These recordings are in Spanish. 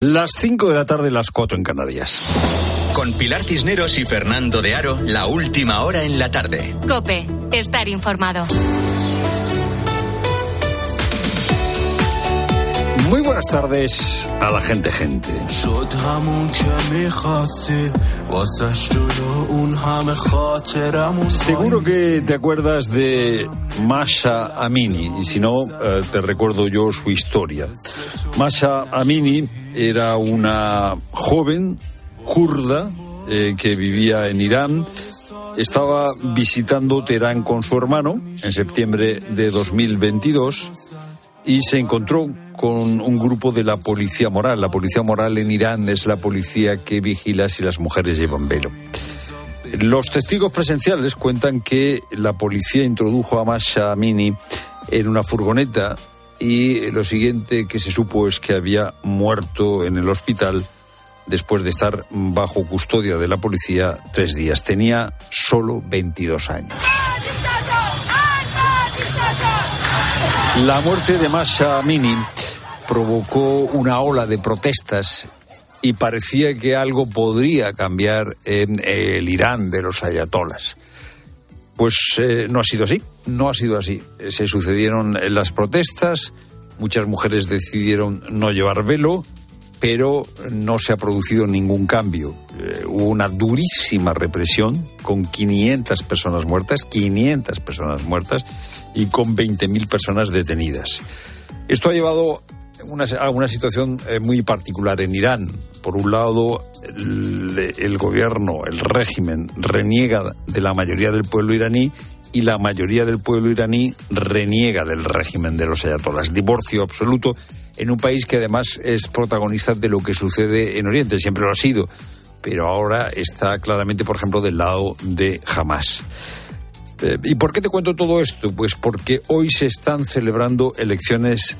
Las 5 de la tarde, las 4 en Canarias. Con Pilar Cisneros y Fernando de Aro, la última hora en la tarde. Cope, estar informado. Buenas tardes a la gente, gente. Seguro que te acuerdas de Masha Amini, y si no, eh, te recuerdo yo su historia. Masha Amini era una joven kurda eh, que vivía en Irán. Estaba visitando Teherán con su hermano en septiembre de 2022 y se encontró con un grupo de la policía moral. La policía moral en Irán es la policía que vigila si las mujeres llevan velo. Los testigos presenciales cuentan que la policía introdujo a Masha Amini en una furgoneta y lo siguiente que se supo es que había muerto en el hospital después de estar bajo custodia de la policía tres días. Tenía solo 22 años. La muerte de Masha Amini provocó una ola de protestas y parecía que algo podría cambiar en el Irán de los ayatolas. Pues eh, no ha sido así, no ha sido así. Se sucedieron las protestas, muchas mujeres decidieron no llevar velo, pero no se ha producido ningún cambio. Eh, hubo una durísima represión con 500 personas muertas, 500 personas muertas y con 20.000 personas detenidas. Esto ha llevado a una situación eh, muy particular en Irán. Por un lado, el, el gobierno, el régimen, reniega de la mayoría del pueblo iraní y la mayoría del pueblo iraní reniega del régimen de los ayatolás. Divorcio absoluto en un país que además es protagonista de lo que sucede en Oriente, siempre lo ha sido, pero ahora está claramente, por ejemplo, del lado de Hamas. Eh, ¿Y por qué te cuento todo esto? Pues porque hoy se están celebrando elecciones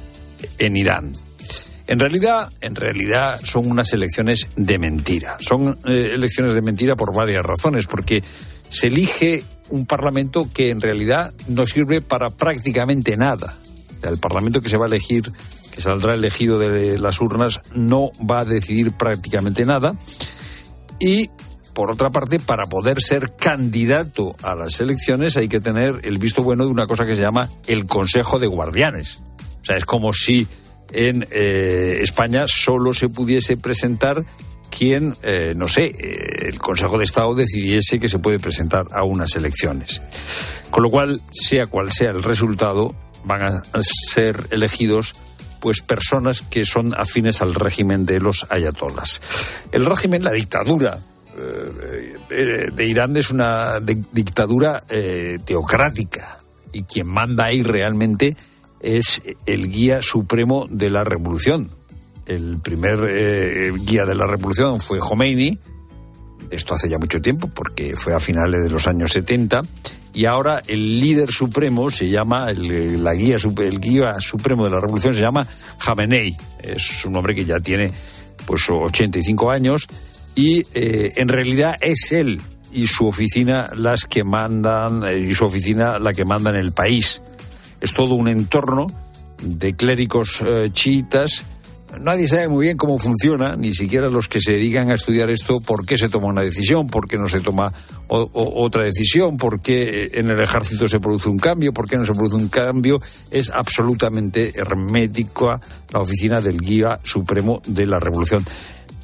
en Irán. En realidad, en realidad son unas elecciones de mentira. Son eh, elecciones de mentira por varias razones, porque se elige un parlamento que en realidad no sirve para prácticamente nada. El parlamento que se va a elegir, saldrá elegido de las urnas, no va a decidir prácticamente nada. Y por otra parte, para poder ser candidato a las elecciones hay que tener el visto bueno de una cosa que se llama el Consejo de Guardianes. O sea, es como si en eh, España solo se pudiese presentar quien, eh, no sé, eh, el Consejo de Estado decidiese que se puede presentar a unas elecciones. Con lo cual, sea cual sea el resultado, van a ser elegidos pues personas que son afines al régimen de los ayatolas. El régimen, la dictadura de Irán es una dictadura teocrática y quien manda ahí realmente es el guía supremo de la revolución. El primer eh, guía de la revolución fue Khomeini, esto hace ya mucho tiempo, porque fue a finales de los años 70, y ahora el líder supremo se llama, el, la guía, el guía supremo de la revolución se llama Jamenei. Es un hombre que ya tiene pues 85 años y eh, en realidad es él y su oficina las que mandan, eh, y su oficina la que manda en el país es todo un entorno de clérigos eh, chiitas. Nadie sabe muy bien cómo funciona, ni siquiera los que se dedican a estudiar esto, por qué se toma una decisión, por qué no se toma otra decisión, por qué en el ejército se produce un cambio, por qué no se produce un cambio. Es absolutamente hermética la oficina del guía supremo de la revolución.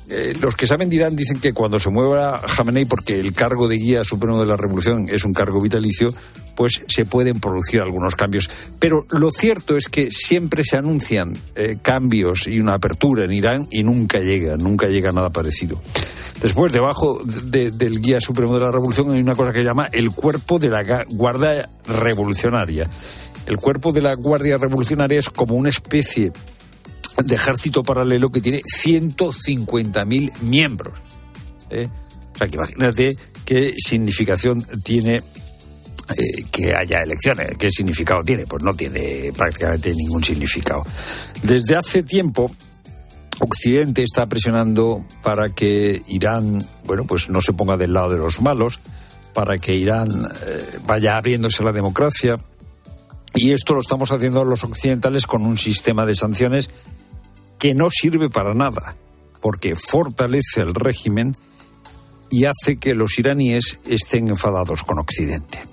Eh, los que saben dirán, dicen que cuando se mueva Jamenei, porque el cargo de guía supremo de la revolución es un cargo vitalicio, pues se pueden producir algunos cambios. Pero lo cierto es que siempre se anuncian eh, cambios y una apertura en Irán y nunca llega, nunca llega nada parecido. Después, debajo del guía supremo de la revolución hay una cosa que llama el cuerpo de la Guardia Revolucionaria. El cuerpo de la Guardia Revolucionaria es como una especie de ejército paralelo que tiene 150.000 miembros. ¿eh? O sea, que imagínate qué significación tiene eh, que haya elecciones. ¿Qué significado tiene? Pues no tiene prácticamente ningún significado. Desde hace tiempo, Occidente está presionando para que Irán, bueno, pues no se ponga del lado de los malos, para que Irán eh, vaya abriéndose la democracia. Y esto lo estamos haciendo los occidentales con un sistema de sanciones que no sirve para nada. porque fortalece el régimen y hace que los iraníes estén enfadados con Occidente.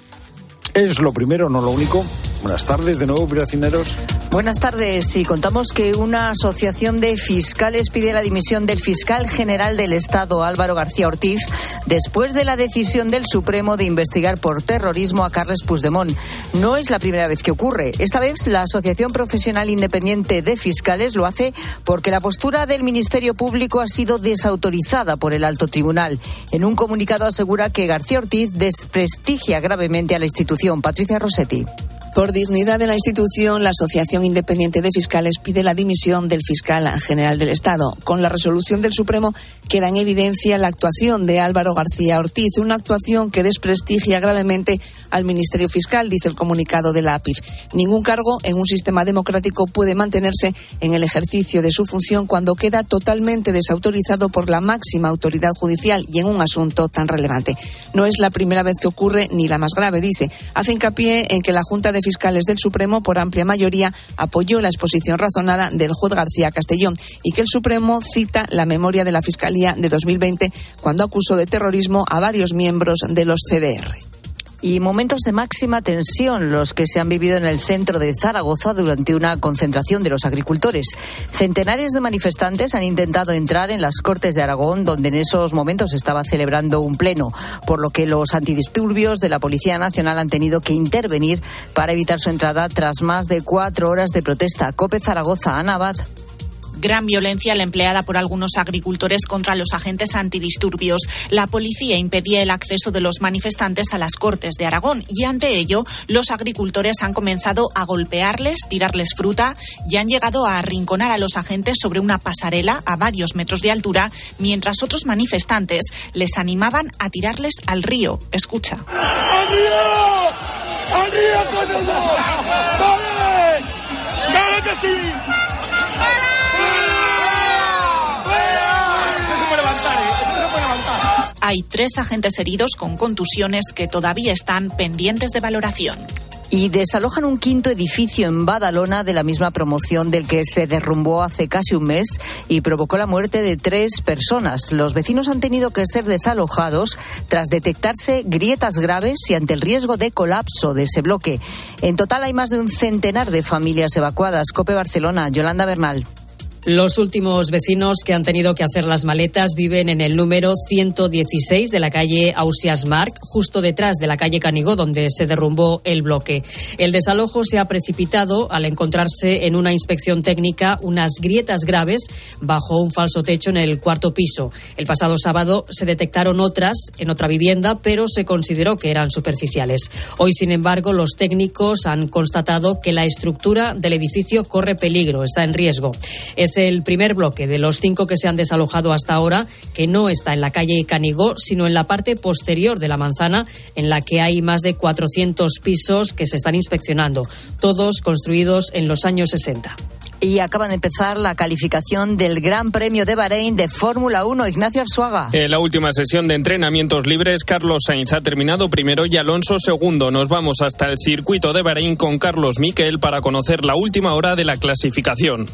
Es lo primero, no lo único. Buenas tardes de nuevo, Piracineros. Buenas tardes. Sí, contamos que una asociación de fiscales pide la dimisión del fiscal general del Estado, Álvaro García Ortiz, después de la decisión del Supremo de investigar por terrorismo a Carles Puigdemont. No es la primera vez que ocurre. Esta vez la Asociación Profesional Independiente de Fiscales lo hace porque la postura del Ministerio Público ha sido desautorizada por el alto tribunal. En un comunicado asegura que García Ortiz desprestigia gravemente a la institución. Patricia Rossetti. Por dignidad de la institución, la Asociación Independiente de Fiscales pide la dimisión del fiscal general del Estado. Con la resolución del Supremo queda en evidencia la actuación de Álvaro García Ortiz, una actuación que desprestigia gravemente al Ministerio Fiscal, dice el comunicado de la APIF. Ningún cargo en un sistema democrático puede mantenerse en el ejercicio de su función cuando queda totalmente desautorizado por la máxima autoridad judicial y en un asunto tan relevante. No es la primera vez que ocurre ni la más grave, dice. Hace hincapié en que la Junta de Fiscales del Supremo, por amplia mayoría, apoyó la exposición razonada del juez García Castellón y que el Supremo cita la memoria de la Fiscalía de 2020 cuando acusó de terrorismo a varios miembros de los CDR y momentos de máxima tensión los que se han vivido en el centro de Zaragoza durante una concentración de los agricultores. Centenares de manifestantes han intentado entrar en las Cortes de Aragón, donde en esos momentos estaba celebrando un pleno, por lo que los antidisturbios de la Policía Nacional han tenido que intervenir para evitar su entrada tras más de cuatro horas de protesta. Cope Zaragoza, Anabad gran violencia la empleada por algunos agricultores contra los agentes antidisturbios. La policía impedía el acceso de los manifestantes a las Cortes de Aragón y ante ello los agricultores han comenzado a golpearles, tirarles fruta y han llegado a arrinconar a los agentes sobre una pasarela a varios metros de altura, mientras otros manifestantes les animaban a tirarles al río. Escucha. ¡Al río! ¡Al río ¡Vale! que sí! Hay tres agentes heridos con contusiones que todavía están pendientes de valoración y desalojan un quinto edificio en Badalona de la misma promoción del que se derrumbó hace casi un mes y provocó la muerte de tres personas. Los vecinos han tenido que ser desalojados tras detectarse grietas graves y ante el riesgo de colapso de ese bloque. En total hay más de un centenar de familias evacuadas. Cope Barcelona, Yolanda Bernal. Los últimos vecinos que han tenido que hacer las maletas viven en el número 116 de la calle Ausias Marc, justo detrás de la calle Canigó, donde se derrumbó el bloque. El desalojo se ha precipitado al encontrarse en una inspección técnica unas grietas graves bajo un falso techo en el cuarto piso. El pasado sábado se detectaron otras en otra vivienda, pero se consideró que eran superficiales. Hoy, sin embargo, los técnicos han constatado que la estructura del edificio corre peligro, está en riesgo. Es el primer bloque de los cinco que se han desalojado hasta ahora, que no está en la calle Canigó, sino en la parte posterior de la manzana, en la que hay más de 400 pisos que se están inspeccionando, todos construidos en los años 60 y acaba de empezar la calificación del Gran Premio de Bahrein de Fórmula 1. Ignacio Arzuaga. En la última sesión de entrenamientos libres, Carlos Sainz ha terminado primero y Alonso segundo. Nos vamos hasta el circuito de Bahrein con Carlos Miquel para conocer la última hora de la clasificación.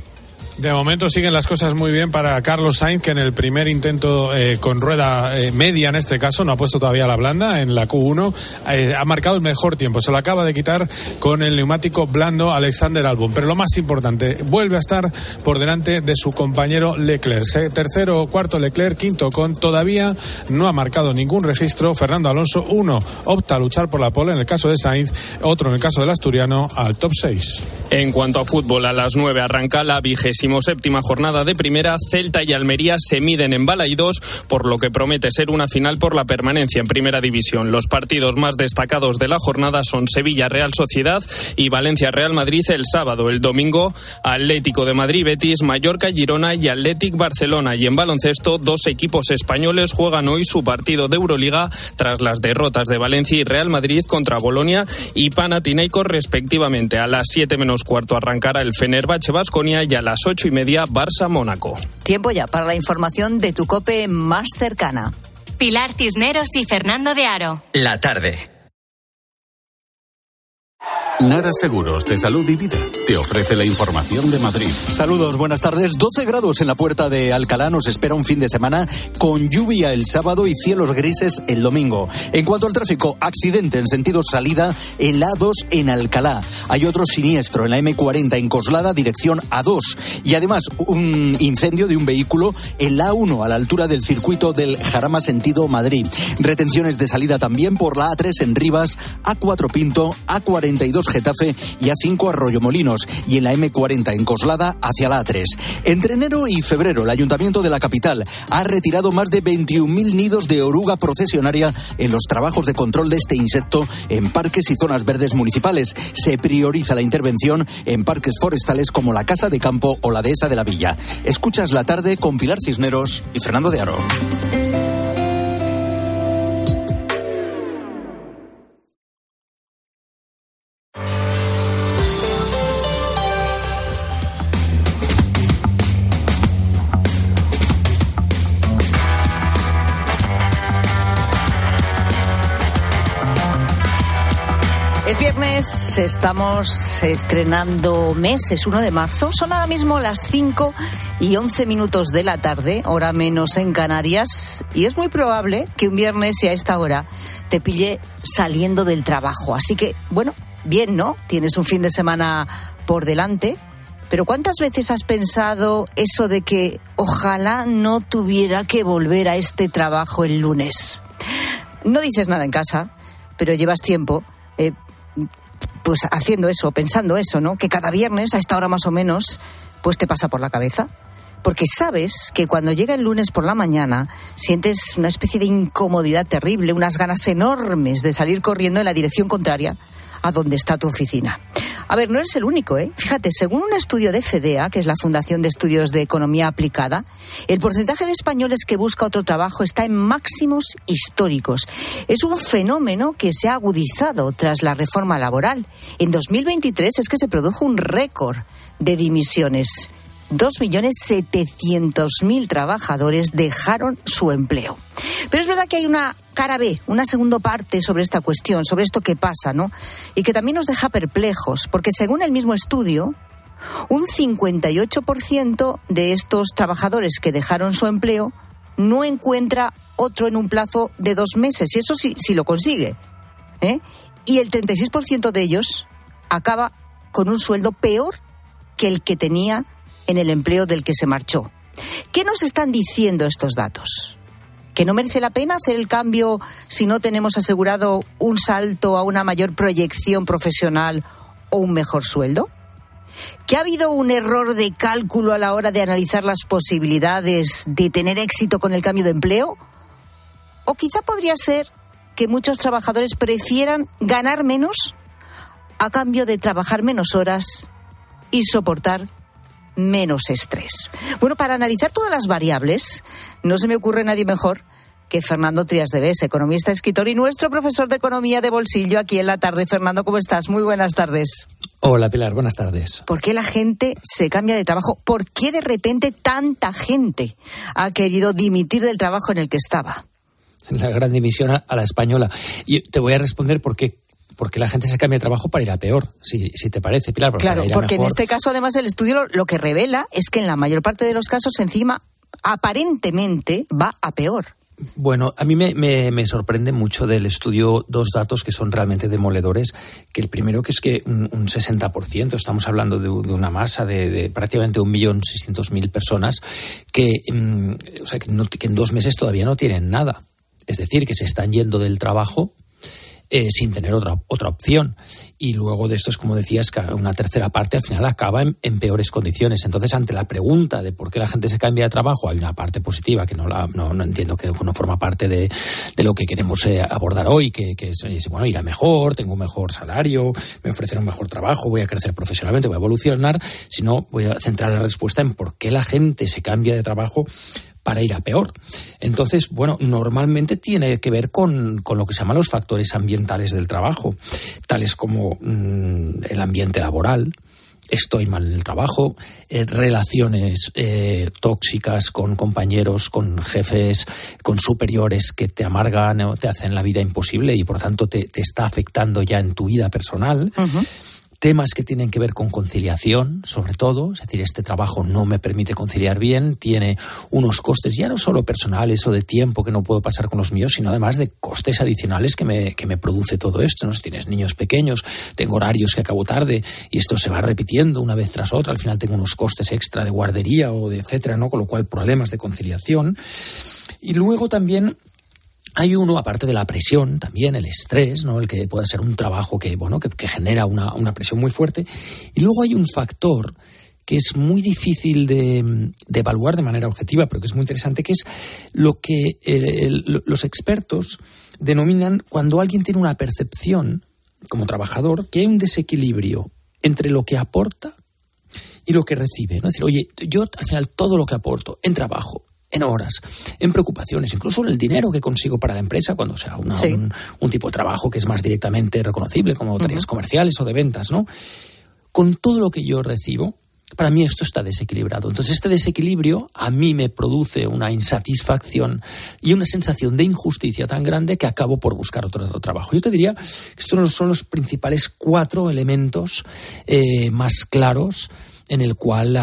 De momento siguen las cosas muy bien para Carlos Sainz, que en el primer intento eh, con rueda eh, media, en este caso, no ha puesto todavía la blanda en la Q1, eh, ha marcado el mejor tiempo. Se lo acaba de quitar con el neumático blando Alexander Albon. Pero lo más importante, vuelve a estar por delante de su compañero Leclerc. Tercero cuarto Leclerc, quinto con todavía no ha marcado ningún registro. Fernando Alonso, uno, opta a luchar por la pole en el caso de Sainz, otro en el caso del asturiano al top 6. En cuanto a fútbol, a las 9 arranca la vigésima séptima jornada de primera, Celta y Almería se miden en Balaidos, por lo que promete ser una final por la permanencia en primera división. Los partidos más destacados de la jornada son Sevilla Real Sociedad y Valencia Real Madrid el sábado. El domingo, Atlético de Madrid Betis, Mallorca Girona y Atlético Barcelona. Y en baloncesto, dos equipos españoles juegan hoy su partido de Euroliga tras las derrotas de Valencia y Real Madrid contra Bolonia y Panathinaikos respectivamente. A las 7 menos cuarto arrancará el Fenerbahce Basconia y a las 8 y media Barça-Mónaco. Tiempo ya para la información de tu cope más cercana. Pilar Cisneros y Fernando de Aro. La tarde. Nara Seguros de Salud y Vida te ofrece la información de Madrid. Saludos, buenas tardes. 12 grados en la puerta de Alcalá. Nos espera un fin de semana con lluvia el sábado y cielos grises el domingo. En cuanto al tráfico, accidente en sentido salida en la A2 en Alcalá. Hay otro siniestro en la M40 en Coslada, dirección A2. Y además, un incendio de un vehículo en la A1 a la altura del circuito del Jarama sentido Madrid. Retenciones de salida también por la A3 en Rivas, A4 Pinto, A42 Getafe y A5 Arroyo Molinos y en la M40 en Coslada hacia la A3. Entre enero y febrero, el Ayuntamiento de la capital ha retirado más de 21.000 nidos de oruga procesionaria en los trabajos de control de este insecto en parques y zonas verdes municipales. Se prioriza la intervención en parques forestales como la Casa de Campo o la Dehesa de la Villa. Escuchas la tarde con Pilar Cisneros y Fernando de Aro. Estamos estrenando mes, es 1 de marzo. Son ahora mismo las 5 y 11 minutos de la tarde, hora menos en Canarias. Y es muy probable que un viernes y a esta hora te pille saliendo del trabajo. Así que, bueno, bien, ¿no? Tienes un fin de semana por delante. Pero ¿cuántas veces has pensado eso de que ojalá no tuviera que volver a este trabajo el lunes? No dices nada en casa, pero llevas tiempo eh, pues haciendo eso, pensando eso, ¿no? Que cada viernes a esta hora más o menos, pues te pasa por la cabeza. Porque sabes que cuando llega el lunes por la mañana sientes una especie de incomodidad terrible, unas ganas enormes de salir corriendo en la dirección contraria a donde está tu oficina. A ver, no eres el único, ¿eh? Fíjate, según un estudio de FEDEA, que es la Fundación de Estudios de Economía Aplicada, el porcentaje de españoles que busca otro trabajo está en máximos históricos. Es un fenómeno que se ha agudizado tras la reforma laboral. En 2023 es que se produjo un récord de dimisiones. 2.700.000 trabajadores dejaron su empleo. Pero es verdad que hay una cara B, una segunda parte sobre esta cuestión, sobre esto que pasa, ¿no? Y que también nos deja perplejos, porque según el mismo estudio, un 58% de estos trabajadores que dejaron su empleo no encuentra otro en un plazo de dos meses, y eso sí, sí lo consigue. ¿eh? Y el 36% de ellos acaba con un sueldo peor que el que tenía en el empleo del que se marchó. ¿Qué nos están diciendo estos datos? ¿Que no merece la pena hacer el cambio si no tenemos asegurado un salto a una mayor proyección profesional o un mejor sueldo? ¿Que ha habido un error de cálculo a la hora de analizar las posibilidades de tener éxito con el cambio de empleo? ¿O quizá podría ser que muchos trabajadores prefieran ganar menos a cambio de trabajar menos horas y soportar menos estrés. Bueno, para analizar todas las variables, no se me ocurre nadie mejor que Fernando Trias de Bes, economista, escritor y nuestro profesor de economía de bolsillo aquí en la tarde. Fernando, ¿cómo estás? Muy buenas tardes. Hola Pilar, buenas tardes. ¿Por qué la gente se cambia de trabajo? ¿Por qué de repente tanta gente ha querido dimitir del trabajo en el que estaba? La gran dimisión a la española. Y te voy a responder por qué porque la gente se cambia de trabajo para ir a peor, si, si te parece, Pilar. Porque claro, porque en este caso, además, el estudio lo, que revela es que en la mayor parte de los casos, encima, aparentemente va a peor. Bueno, a mí me, me, sorprende mucho del estudio dos datos que son realmente demoledores. Que el primero que es que un, 60%, estamos hablando de, una masa de, de prácticamente 1.600.000 personas, que, mm, o sea, que, que en dos meses todavía no tienen nada. Es decir, que se están yendo del trabajo eh, sin tener otra, otra opción. Y luego de esto es como decías, que una tercera parte al final acaba en, peores condiciones. Entonces, ante la pregunta de por qué la gente se cambia de trabajo, hay una parte positiva que no, la, no, entiendo que no forma parte de, de lo que queremos eh, abordar hoy, que, que es, bueno, irá mejor, tengo un mejor salario, me ofrecerán un mejor trabajo, voy a crecer profesionalmente, voy a evolucionar, sino voy a centrar la respuesta en por qué la gente se cambia de trabajo para ir a peor. Entonces, bueno, normalmente tiene que ver con, lo que se llaman los factores ambientales del trabajo, tales como mm, el ambiente laboral, estoy mal en el trabajo, eh, relaciones eh, tóxicas con compañeros, con jefes, con superiores que te amargan o te hacen la vida imposible y por tanto te está afectando ya en tu vida personal temas que tienen que ver con conciliación, sobre todo, es decir, este trabajo no me permite conciliar bien, tiene unos costes ya no solo personales o de tiempo que no puedo pasar con los míos, sino además de costes adicionales que me, que me produce todo esto. ¿no? Si tienes niños pequeños, tengo horarios que acabo tarde y esto se va repitiendo una vez tras otra, al final tengo unos costes extra de guardería o de etcétera, ¿no? Con lo cual problemas de conciliación. Y luego también hay uno, aparte de la presión, también el estrés, ¿no? El que puede ser un trabajo que, bueno, que, genera una, presión muy fuerte. Y luego hay un factor que es muy difícil de, evaluar de manera objetiva, pero que es muy interesante, que es lo que los expertos denominan cuando alguien tiene una percepción como trabajador que hay un desequilibrio entre lo que aporta y lo que recibe. ¿no? Es decir, oye, yo al final todo lo que aporto en trabajo, en horas, en preocupaciones, incluso en el dinero que consigo para la empresa cuando sea un, tipo de trabajo que es más directamente reconocible, como tareas comerciales o de ventas, ¿no? Con todo lo que yo recibo, para mí esto está desequilibrado. Entonces, este desequilibrio a mí me produce una insatisfacción y una sensación de injusticia tan grande que acabo por buscar otro, trabajo. Yo te diría que estos son los principales cuatro elementos eh, más claros en el cual,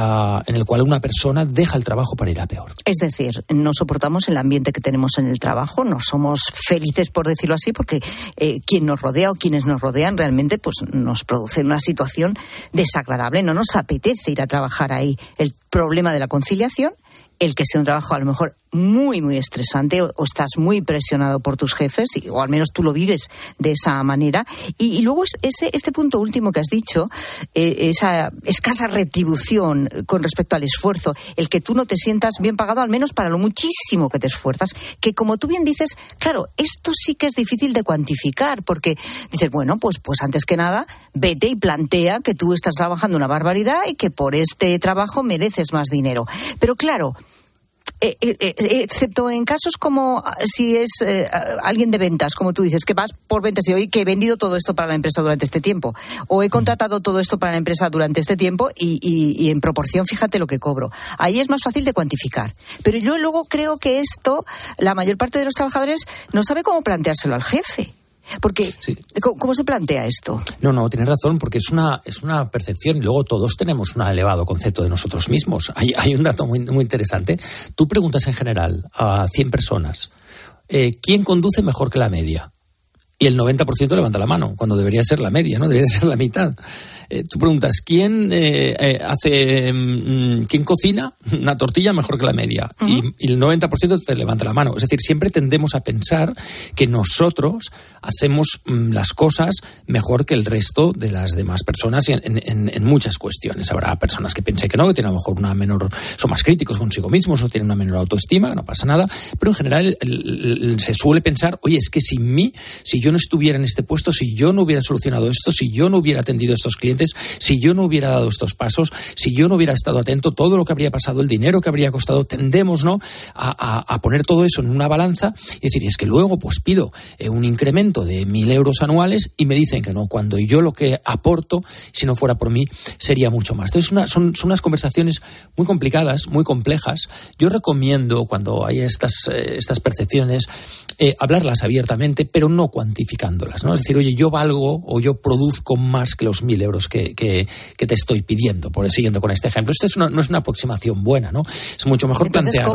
en el cual una persona deja el trabajo para ir a peor. Es decir, no soportamos el ambiente que tenemos en el trabajo, no somos felices, por decirlo así, porque eh, quien nos rodea o quienes nos rodean realmente pues, nos produce una situación desagradable, no nos apetece ir a trabajar ahí. El problema de la conciliación el que sea un trabajo a lo mejor muy, muy estresante o, estás muy presionado por tus jefes, o al menos tú lo vives de esa manera. Y, luego ese, este punto último que has dicho, eh, esa escasa retribución con respecto al esfuerzo, el que tú no te sientas bien pagado, al menos para lo muchísimo que te esfuerzas, que como tú bien dices, claro, esto sí que es difícil de cuantificar, porque dices, bueno, pues, pues antes que nada, vete y plantea que tú estás trabajando una barbaridad y que por este trabajo mereces más dinero. Pero claro, eh, eh, eh, excepto en casos como ah, si es alguien de ventas, como tú dices, que vas por ventas y hoy que he vendido todo esto para la empresa durante este tiempo, o he contratado todo esto para la empresa durante este tiempo y, en proporción, fíjate lo que cobro. Ahí es más fácil de cuantificar. Pero yo luego creo que esto, la mayor parte de los trabajadores no sabe cómo planteárselo al jefe. Porque, ¿cómo, se plantea esto? No, no, tienes razón, porque es una, es una percepción y luego todos tenemos un elevado concepto de nosotros mismos. Hay, hay un dato muy, muy interesante. Tú preguntas en general a 100 personas, eh, ¿quién conduce mejor que la media? Y el 90% levanta la mano, cuando debería ser la media, ¿no? Debería ser la mitad. Eh, tú preguntas, ¿quién eh, eh, hace, mm, quién cocina una tortilla mejor que la media? y, el 90% te levanta la mano. Es decir, siempre tendemos a pensar que nosotros hacemos mm, las cosas mejor que el resto de las demás personas en, muchas cuestiones. Habrá personas que piensen que no, que tienen a lo mejor una menor, son más críticos consigo mismos o tienen una menor autoestima, no pasa nada. Pero en general se suele pensar, oye, es que sin mí, si yo no estuviera en este puesto, si yo no hubiera solucionado esto, si yo no hubiera atendido a estos clientes, si yo no hubiera dado estos pasos, si yo no hubiera estado atento, todo lo que habría pasado, el dinero que habría costado, tendemos ¿no? a, poner todo eso en una balanza y decir, es que luego pues pido eh, un incremento de mil euros anuales y me dicen que no, cuando yo lo que aporto, si no fuera por mí, sería mucho más. Entonces son, son unas conversaciones muy complicadas, muy complejas. Yo recomiendo cuando hay estas, eh, estas percepciones, eh, hablarlas abiertamente, pero no cuantificándolas. ¿no? Es decir, oye, yo valgo o yo produzco más que los mil euros que, te estoy pidiendo, por siguiendo con este ejemplo. Esto es no es una aproximación buena, ¿no? Es mucho mejor plantear,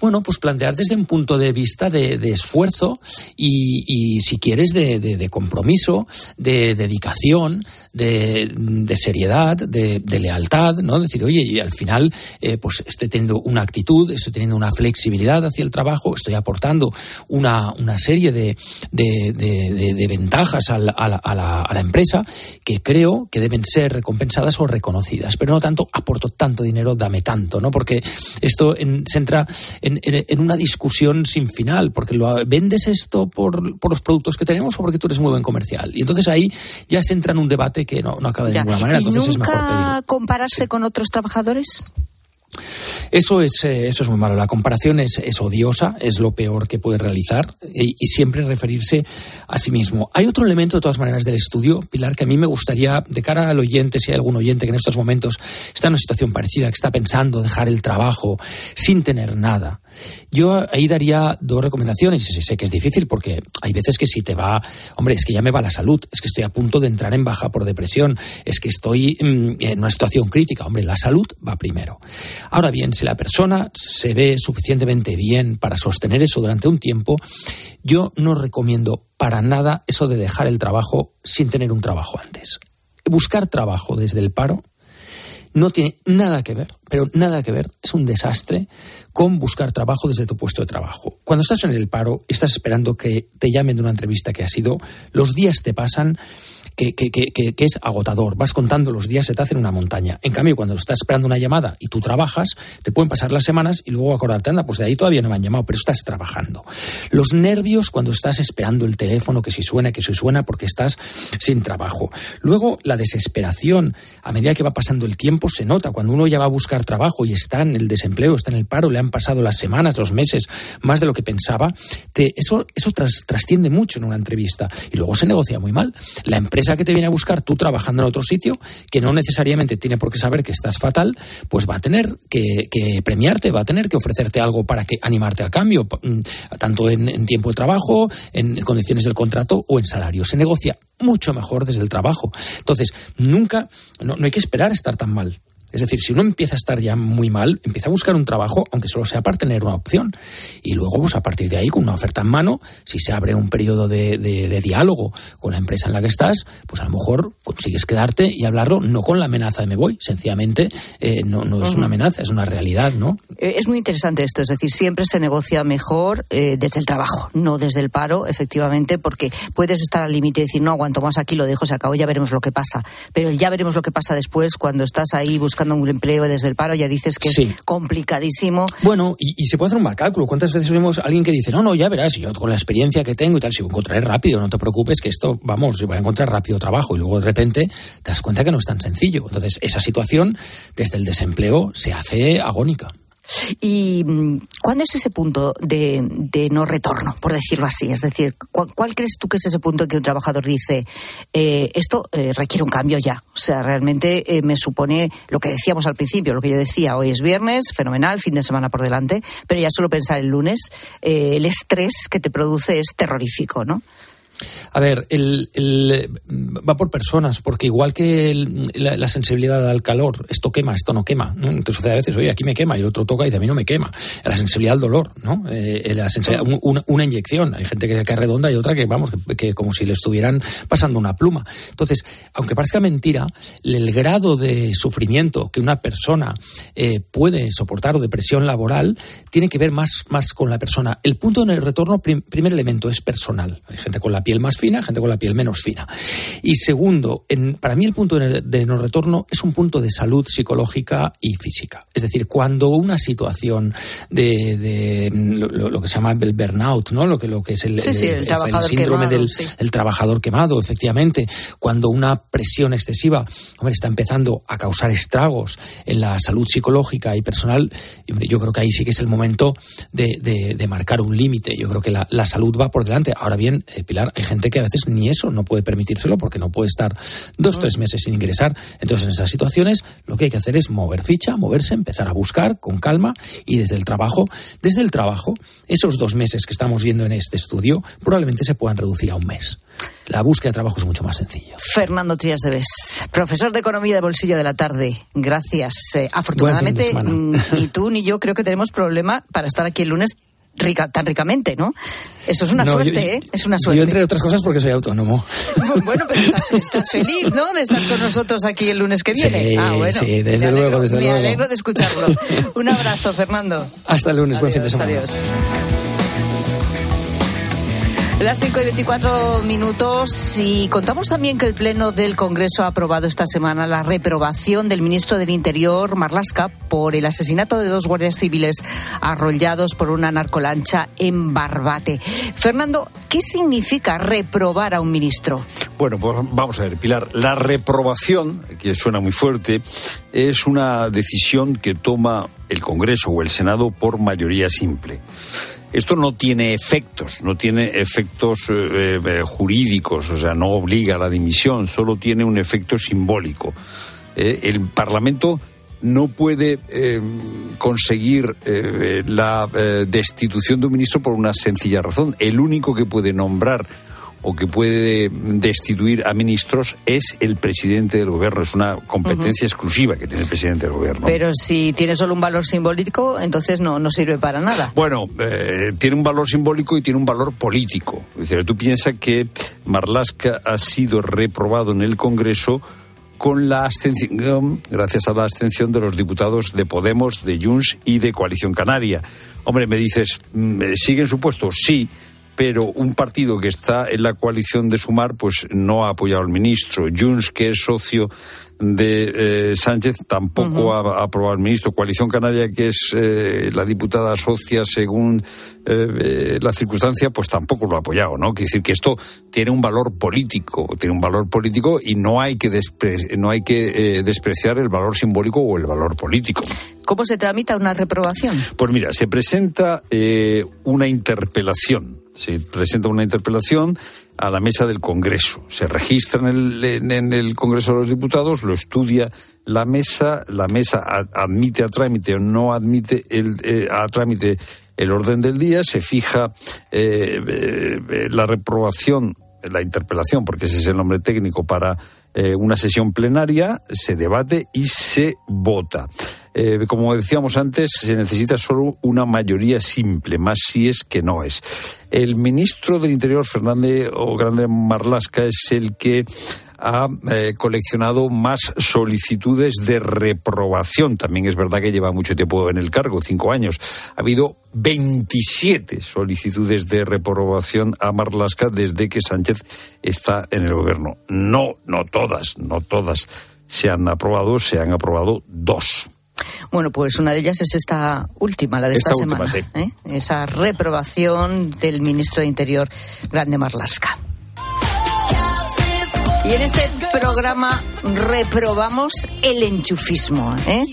bueno, pues plantear desde un punto de vista de, esfuerzo y, si quieres, de, compromiso, de dedicación, de, seriedad, de, lealtad, ¿no? Decir, oye, y al final, eh, pues estoy teniendo una actitud, estoy teniendo una flexibilidad hacia el trabajo, estoy aportando una, una serie de, ventajas a la, a la empresa que creo que deben ser recompensadas o reconocidas, pero no tanto aporto tanto dinero, dame tanto, ¿no? Porque esto se entra en, una discusión sin final, porque lo, vendes esto por, los productos que tenemos o porque tú eres muy buen comercial. Y entonces ahí ya se entra en un debate que no, acaba de ninguna manera. ¿Y entonces nunca compararse con otros trabajadores? Eso es, eh, eso es muy malo. La comparación es, odiosa, es lo peor que puede realizar y, y, siempre referirse a sí mismo. Hay otro elemento, de todas maneras, del estudio, Pilar, que a mí me gustaría, de cara al oyente, si hay algún oyente que en estos momentos está en una situación parecida, que está pensando dejar el trabajo sin tener nada. Yo ahí daría dos recomendaciones. Y sé que es difícil porque hay veces que si te va, hombre, es que ya me va la salud, es que estoy a punto de entrar en baja por depresión, es que estoy mm, en una situación crítica. Hombre, la salud va primero. Ahora bien, si la persona se ve suficientemente bien para sostener eso durante un tiempo, yo no recomiendo para nada eso de dejar el trabajo sin tener un trabajo antes. Buscar trabajo desde el paro no tiene nada que ver, pero nada que ver, es un desastre con buscar trabajo desde tu puesto de trabajo. Cuando estás en el paro, estás esperando que te llamen de una entrevista que ha sido, los días te pasan que, que, que, que, es agotador. Vas contando los días, se te hacen una montaña. En cambio, cuando estás esperando una llamada y tú trabajas, te pueden pasar las semanas y luego acordarte, anda, pues de ahí todavía no me han llamado, pero estás trabajando. Los nervios cuando estás esperando el teléfono, que si suena, que si suena, porque estás sin trabajo. Luego, la desesperación, a medida que va pasando el tiempo, se nota. Cuando uno ya va a buscar trabajo y está en el desempleo, está en el paro, le han pasado las semanas, los meses, más de lo que pensaba, eso, eso tras, trasciende mucho en una entrevista. Y luego se negocia muy mal. La empresa que te viene a buscar tú trabajando en otro sitio, que no necesariamente tiene por qué saber que estás fatal, pues va a tener que, premiarte, va a tener que ofrecerte algo para que animarte al cambio, mm, tanto en, tiempo de trabajo, en condiciones del contrato o en salario. Se negocia mucho mejor desde el trabajo. Entonces, nunca, no, no hay que esperar estar tan mal. Es decir, si uno empieza a estar ya muy mal, empieza a buscar un trabajo, aunque solo sea para tener una opción. Y luego, pues a partir de ahí, con una oferta en mano, si se abre un periodo de, de, de diálogo con la empresa en la que estás, pues a lo mejor consigues quedarte y hablarlo no con la amenaza de me voy, sencillamente eh, no, no, es uh -huh. una amenaza, es una realidad, ¿no? Eh, es muy interesante esto, es decir, siempre se negocia mejor eh, desde el trabajo, no desde el paro, efectivamente, porque puedes estar al límite y decir, no aguanto más aquí, lo dejo, se acabó, ya veremos lo que pasa. Pero ya veremos lo que pasa después cuando estás ahí buscando un empleo desde el paro, ya dices que sí. es complicadísimo. Bueno, y, y, se puede hacer un mal cálculo. ¿Cuántas veces vemos a alguien que dice, no, no, ya verás, yo con la experiencia que tengo y tal, si lo encontraré rápido, no te preocupes, que esto, vamos, yo voy a encontrar rápido trabajo. Y luego de repente te das cuenta que no es tan sencillo. Entonces, esa situación, desde el desempleo, se hace agónica. ¿Y mm, cuándo es ese punto de, de, no retorno, por decirlo así? Es decir, ¿cuál, cuál, crees tú que es ese punto en que un trabajador dice, eh, esto eh, requiere un cambio ya? O sea, realmente eh, me supone lo que decíamos al principio, lo que yo decía, hoy es viernes, fenomenal, fin de semana por delante, pero ya solo pensar el lunes, eh, el estrés que te produce es terrorífico, ¿no? A ver, el, el, va por personas, porque igual que el, la, la, sensibilidad al calor, esto quema, esto no quema. ¿no? Entonces, a veces, oye, aquí me quema, y el otro toca y dice, a mí no me quema. La sensibilidad al dolor, ¿no? Eh, la sensibilidad, una, una, inyección. Hay gente que, que redonda y otra que, vamos, que, que, como si le estuvieran pasando una pluma. Entonces, aunque parezca mentira, el grado de sufrimiento que una persona eh, puede soportar o depresión laboral tiene que ver más, más con la persona. El punto de retorno, prim, primer elemento, es personal. Hay gente con la piel más fina, gente con la piel menos fina. Y segundo, en, para mí el punto de, no retorno es un punto de salud psicológica y física. Es decir, cuando una situación de, de lo, lo, que se llama el burnout, ¿no? Lo que, lo que es el, sí, el, sí, el, el síndrome quemado, del sí. trabajador quemado, efectivamente, cuando una presión excesiva hombre, está empezando a causar estragos en la salud psicológica y personal, yo creo que ahí sí que es el momento de, de, de marcar un límite. Yo creo que la, la, salud va por delante. Ahora bien, eh, Pilar, hay gente que a veces ni eso no puede permitírselo porque no puede estar dos, tres meses sin ingresar. Entonces, en esas situaciones, lo que hay que hacer es mover ficha, moverse, empezar a buscar con calma y desde el trabajo, desde el trabajo, esos dos meses que estamos viendo en este estudio probablemente se puedan reducir a un mes. La búsqueda de trabajo es mucho más sencilla. Fernando Trías de Bes, profesor de Economía de Bolsillo de la Tarde. Gracias. Eh, afortunadamente, ni tú ni yo creo que tenemos problema para estar aquí el lunes rica, tan ricamente, ¿no? Eso es una no, suerte, yo, ¿eh? Es una suerte. Yo, entre otras cosas, porque soy autónomo. Bueno, pero estás, estás, feliz, ¿no? De estar con nosotros aquí el lunes que viene. Sí, ah, bueno. Sí, desde alegro, luego, desde me luego. Me alegro de escucharlo. Un abrazo, Fernando. Hasta el lunes, adiós, buen fin de semana. Adiós. Las 5 y 24 minutos y contamos también que el Pleno del Congreso ha aprobado esta semana la reprobación del ministro del Interior, Marlasca, por el asesinato de dos guardias civiles arrollados por una narcolancha en Barbate. Fernando, ¿qué significa reprobar a un ministro? Bueno, pues vamos a ver, Pilar. La reprobación, que suena muy fuerte, es una decisión que toma el Congreso o el Senado por mayoría simple. Esto no tiene efectos, no tiene efectos eh, eh, jurídicos, o sea, no obliga a la dimisión, solo tiene un efecto simbólico. Eh, el Parlamento no puede conseguir la destitución de un ministro por una sencilla razón. El único que puede nombrar o que puede destituir a ministros es el presidente del gobierno. Es una competencia exclusiva que tiene el presidente del gobierno. Pero si tiene solo un valor simbólico, entonces no, no sirve para nada. Bueno, eh, tiene un valor simbólico y tiene un valor político. Es decir, tú piensas que Marlaska ha sido reprobado en el Congreso con la abstención, gracias a la abstención de los diputados de Podemos, de Junts y de Coalición Canaria. Hombre, me dices, mm, ¿sigue en su puesto? Sí pero un partido que está en la coalición de Sumar pues no ha apoyado al ministro. Junts, que es socio de eh, Sánchez, tampoco ha, aprobado al ministro. Coalición Canaria, que es eh, la diputada socia según eh, la circunstancia, pues tampoco lo ha apoyado, ¿no? Quiere decir que esto tiene un valor político, tiene un valor político y no hay que, no hay que despreciar el valor simbólico o el valor político. ¿Cómo se tramita una reprobación? Pues mira, se presenta una interpelación se presenta una interpelación a la mesa del Congreso. Se registra en el, en, el Congreso de los Diputados, lo estudia la mesa, la mesa admite a trámite o no admite el, eh, a trámite el orden del día, se fija eh, eh, la reprobación, la interpelación, porque ese es el nombre técnico para una sesión plenaria, se debate y se vota. Eh, como decíamos antes, se necesita solo una mayoría simple, más si es que no es. El ministro del Interior, Fernández o Grande Marlasca, es el que ha eh, coleccionado más solicitudes de reprobación. También es verdad que lleva mucho tiempo en el cargo, cinco años. Ha habido 27 solicitudes de reprobación a Marlasca desde que Sánchez está en el gobierno. No, no todas, no todas se han aprobado, se han aprobado dos. Bueno, pues una de ellas es esta última, la de esta, semana. ¿eh? Esa reprobación del ministro de Interior, Grande Marlasca. Y en este programa reprobamos el enchufismo. ¿eh?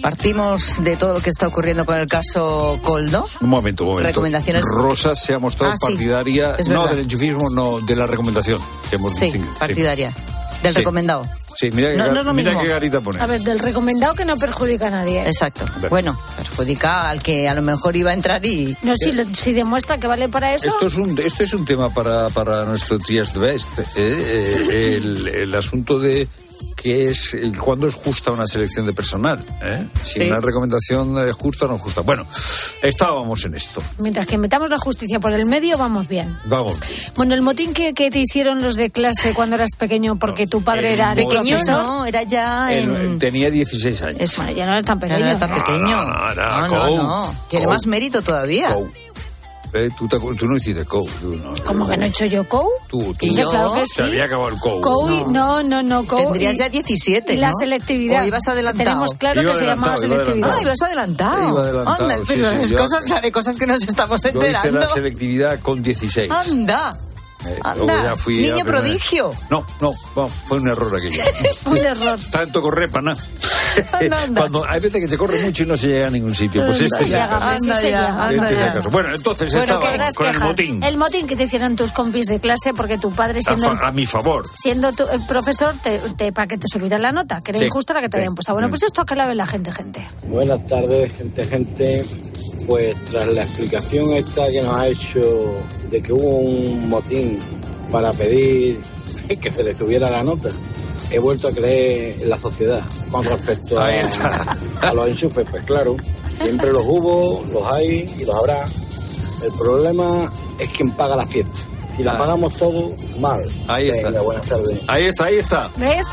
Partimos de todo lo que está ocurriendo con el caso Coldo. Un momento, un momento. Recomendaciones. Rosa se ha mostrado ah, partidaria, no del enchufismo, no de la recomendación que hemos sí, partidaria. Del recomendado. Sí, mira, qué garita pone. A ver, del recomendado que no perjudica a nadie. Exacto. Bueno, perjudica al que a lo mejor iba a entrar y... No, si, si demuestra que vale para eso... Esto es un, esto es un tema para, para nuestro Trias de Best. ¿eh? Eh, el, el asunto de que es cuándo es justa una selección de personal. ¿eh? Si una recomendación es justa o no justa. Bueno, estábamos en esto. Mientras que metamos la justicia por el medio, vamos bien. Vamos. Bueno, el motín que, te hicieron los de clase cuando eras pequeño porque tu padre era pequeño, no, era ya en... Tenía 16 años. Eso, ya no era tan pequeño. no era tan pequeño. No, no, no, Tiene más mérito todavía. Eh, tú, tú, no hiciste COU. no, ¿Cómo que no he hecho yo COU? Tú, tú. ¿Y yo? Claro que sí. Se había acabado el COU. COU, no, no, no. COU Tendrías ya 17, Y la selectividad. O ibas adelantado. Tenemos claro que se llamaba selectividad. Ah, ibas adelantado. Iba adelantado. Anda, pero es cosas, de cosas que nos estamos enterando. Yo hice la selectividad con 16. Anda. Eh, Anda, niño prodigio. No, no, fue un error aquello. un error. Tanto correr para nada. Cuando hay veces que se corre mucho y no se llega a ningún sitio. Pues este es el caso. Bueno, entonces estaba con el motín. El motín que te hicieron tus compis de clase porque tu padre siendo... A, mi favor. Siendo tu, el profesor te, para que te subiera la nota, que era injusta la que te habían puesto. Bueno, pues esto acá la ve la gente, gente. Buenas tardes, gente, gente. Pues tras la explicación esta que nos ha hecho de que hubo un motín para pedir que se le subiera la nota, he vuelto a creer en la sociedad con respecto a, a, los enchufes. Pues claro, siempre los hubo, los hay y los habrá. El problema es quien paga la fiesta. Si la ah. pagamos todos, mal. Ahí está. Buenas tardes. Ahí está, ahí está. ¿Ves?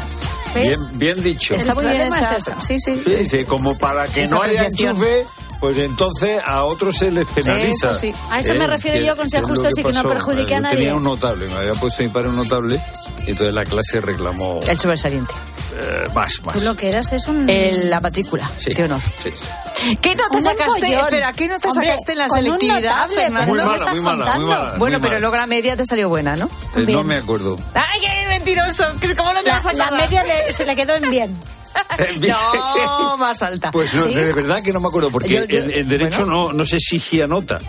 Bien, bien dicho. Está muy bien esa. Sí, sí. Sí, sí, como para que no haya enchufe pues entonces a otros se les penaliza. Eso sí. A eso me refiero yo con ser justos y que no perjudique a nadie. Tenía un notable, me había puesto mi padre un notable, y entonces la clase reclamó El sobresaliente. eh, más, más. Tú lo que eras es un... El- la matrícula Sí, de honor. sí. ¿Qué nota sacaste? Espera, ¿qué nota Hombre, sacaste en la selectividad, notable, Fernando? Muy ¿Qué me mala, estás muy mala, muy contando? mala. Bueno, muy pero luego la media te salió buena, ¿no? Eh, no me acuerdo. ¡Ay, qué mentiroso! ¿Cómo no te La, la acordar? media le- se le quedó en bien. No, más alta. Pues no, ¿Sí? de verdad que no me acuerdo, porque Yo- yo- en, en derecho bueno. no, no se exigía nota.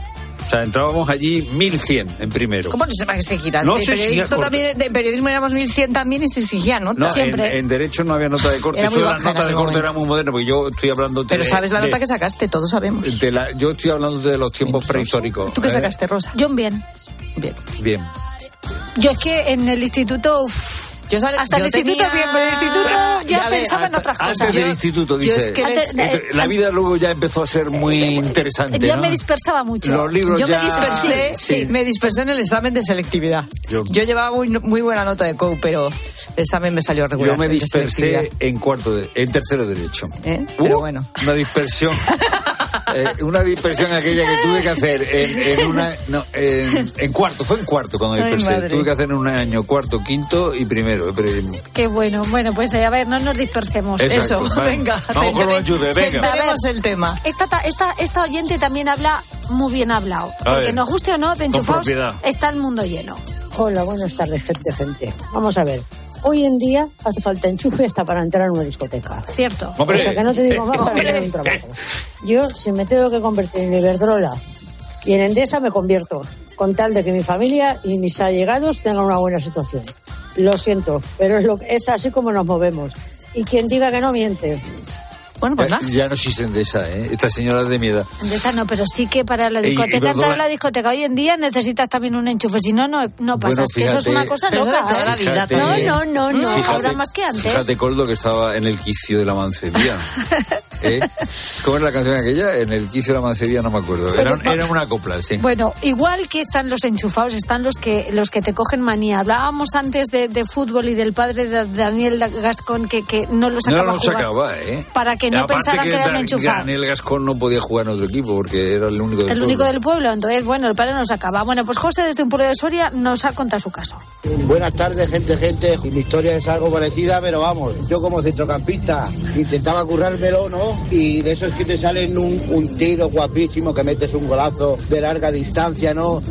O sea, entrábamos allí 1100 en primero. ¿Cómo no se va a exigir? No exigía periodismo también, de periodismo éramos 1100 también y se exigía nota. No, en, Siempre. en derecho no había nota de corte. Era muy la en nota de corte momento. era muy moderna, porque yo estoy hablando de, Pero sabes la de- nota que sacaste, todos sabemos. de la- yo estoy hablando de los tiempos prehistóricos. ¿Tú qué ¿eh? sacaste, Rosa? Yo un bien. Bien. Bien. Yo es que en el instituto... uf, Yo sale- hasta el yo instituto tenía- bien, pero el instituto ya, Ya ves, pensaba en Hasta- otras cosas. Antes del Yo- instituto, yo dice. es que les- Entonces, la vida luego ya empezó a ser muy interesante. ya ¿no? me dispersaba mucho. Los libros Yo ya... me dispersé, Sí. me dispersé en el examen de selectividad. Yo- Yo, llevaba muy, muy buena nota de COU, pero el examen me salió regular. Yo me dispersé en cuarto, de- en tercero de derecho. ¿Eh? Uh, Pero bueno. Una dispersión. eh, una dispersión aquella que tuve que hacer en, en una, no, en, en cuarto, fue en cuarto cuando dispersé. Tuve que hacer en un año cuarto, quinto y primero de periodismo. Qué bueno. Bueno, pues eh, a ver, no nos dispersemos. Exacto, Eso, vale. venga. Vamos con los ayudes, venga. El tema. Esta, ta- esta, esta oyente también habla muy bien hablado. A Porque ver, nos guste o no, de con enchufados está el mundo lleno. Hola, buenas tardes, gente, gente. Vamos a ver. Hoy en día hace falta enchufe hasta para entrar en una discoteca. Cierto. Hombre. O sea que no te digo más para tener un trabajo. Yo, si me tengo que convertir en Iberdrola y en Endesa, me convierto, con tal de que mi familia y mis allegados tengan una buena situación. Lo siento, pero es, lo, es así como nos movemos. Y quien diga que no miente. Bueno, pues Ya, ya no existen de esa, ¿eh? Esta señora es de mi edad. De esa no, pero sí que para la discoteca, entrar a la discoteca hoy en día necesitas también un enchufe, si no, no, no pasa. Bueno, es que eso es fíjate- una cosa loca. toda ¿eh? la vida Fíjate- también. No, no, no, Fíjate- ahora más que antes. Fíjate, Coldo, que estaba en el quicio de la mancebía. ¿Eh? ¿Cómo es la canción aquella? En el quicio de la mancebía no me acuerdo. Era, Pero- era una copla, sí. Bueno, igual que están los enchufados, están los que los que te cogen manía. Hablábamos antes de, de fútbol y del padre de Daniel Gascón que, que no lo no sacaba lo a jugar sacaba, ¿eh? para que no Aparte pensaran que, era un enchufado. Daniel Gascón no podía jugar en otro equipo porque era el único del El único pueblo. del pueblo, entonces, bueno, el padre no sacaba. Bueno, pues José desde un pueblo de Soria nos ha contado su caso. Buenas tardes, gente, gente. Mi historia es algo parecida, pero vamos, yo como centrocampista intentaba currármelo, ¿no? Y de eso es que te salen un, un tiro guapísimo, que metes un golazo de larga distancia, ¿no?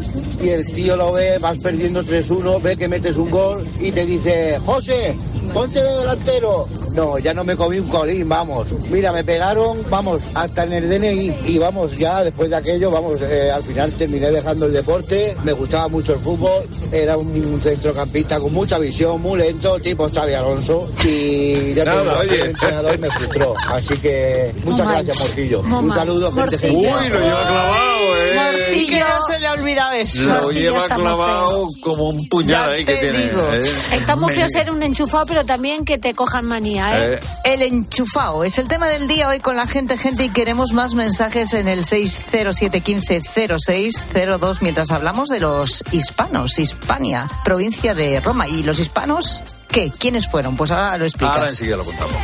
Y el tío lo ve, vas perdiendo 3-1, ve que metes un gol y te dice, José, ponte de delantero. No, ya no me comí un colín, vamos. Mira, me pegaron, vamos, hasta en el DNI. Y vamos, ya después de aquello, vamos, eh, al final terminé dejando el deporte. Me gustaba mucho el fútbol. Era un centrocampista con mucha visión, muy lento, tipo Xavi Alonso. Y ya Nada, digo, oye. el entrenador me frustró. Así que muchas gracias, Morcillo. Un saludo, gente. Uy, lo lleva clavado, ¿eh? Morcillo. Que no se le ha olvidado eso. Lo Morcillo lleva clavado como un puñal ahí que te tiene. ¿eh? Está muy feo ser un enchufado, pero también que te cojan manía, ¿eh? Eh, El enchufado es el tema del día hoy con la gente, gente, y queremos más mensajes en el 607150602 mientras hablamos de los hispanos, Hispania, provincia de Roma. ¿Y los hispanos qué? ¿Quiénes fueron? Pues ahora lo explicas. Ahora enseguida lo contamos.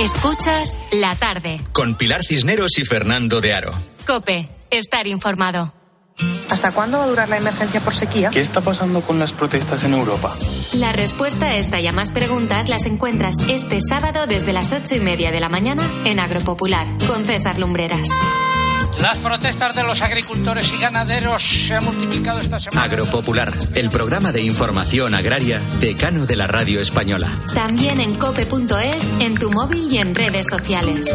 Escuchas la tarde. Con Pilar Cisneros y Fernando de Aro. Cope, estar informado. ¿Hasta cuándo va a durar la emergencia por sequía? ¿Qué está pasando con las protestas en Europa? La respuesta a esta y a más preguntas las encuentras este sábado desde las ocho y media de la mañana en Agropopular con César Lumbreras. Las protestas de los agricultores y ganaderos se han multiplicado esta semana. Agropopular, el programa de información agraria decano de la radio española. También en cope.es, en tu móvil y en redes sociales.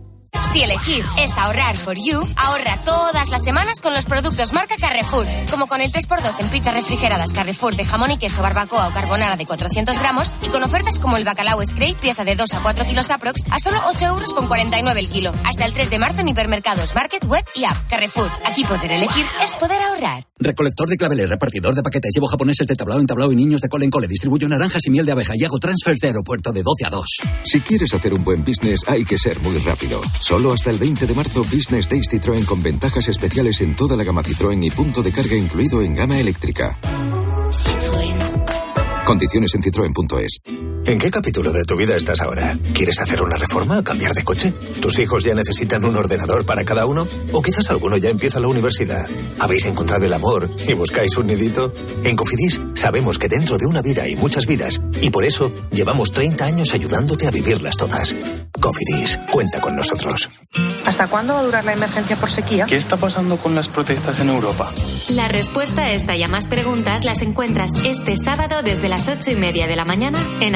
Si elegir es ahorrar for you, ahorra todas las semanas con los productos marca Carrefour. Como con el 3x2 en pizzas refrigeradas Carrefour de jamón y queso, barbacoa o carbonara de 400 gramos y con ofertas como el bacalao Scrape, pieza de 2 a 4 kilos aprox, a solo 8 euros con 49 el kilo. Hasta el 3 de marzo en hipermercados, market, web y app. Carrefour. Aquí poder elegir es poder ahorrar. Recolector de claveles, repartidor de paquetes, llevo japoneses de tablao en tablao y niños de cole en cole, distribuyo naranjas y miel de abeja y hago transfers de aeropuerto de 12 a 2. Si quieres hacer un buen business, hay que ser muy rápido. Solo hasta el 20 de marzo, Business Days Citroën con ventajas especiales en toda la gama Citroën y punto de carga incluido en gama eléctrica. Condiciones en citroen.es. ¿En qué capítulo de tu vida estás ahora? ¿Quieres hacer una reforma o cambiar de coche? ¿Tus hijos ya necesitan un ordenador para cada uno? ¿O quizás alguno ya empieza la universidad? ¿Habéis encontrado el amor y buscáis un nidito? En Cofidis sabemos que dentro de una vida hay muchas vidas y por eso llevamos 30 años ayudándote a vivirlas todas. Cofidis, cuenta con nosotros. ¿Hasta cuándo va a durar la emergencia por sequía? ¿Qué está pasando con las protestas en Europa? La respuesta a esta y a más preguntas las encuentras este sábado desde las ocho y media de la mañana en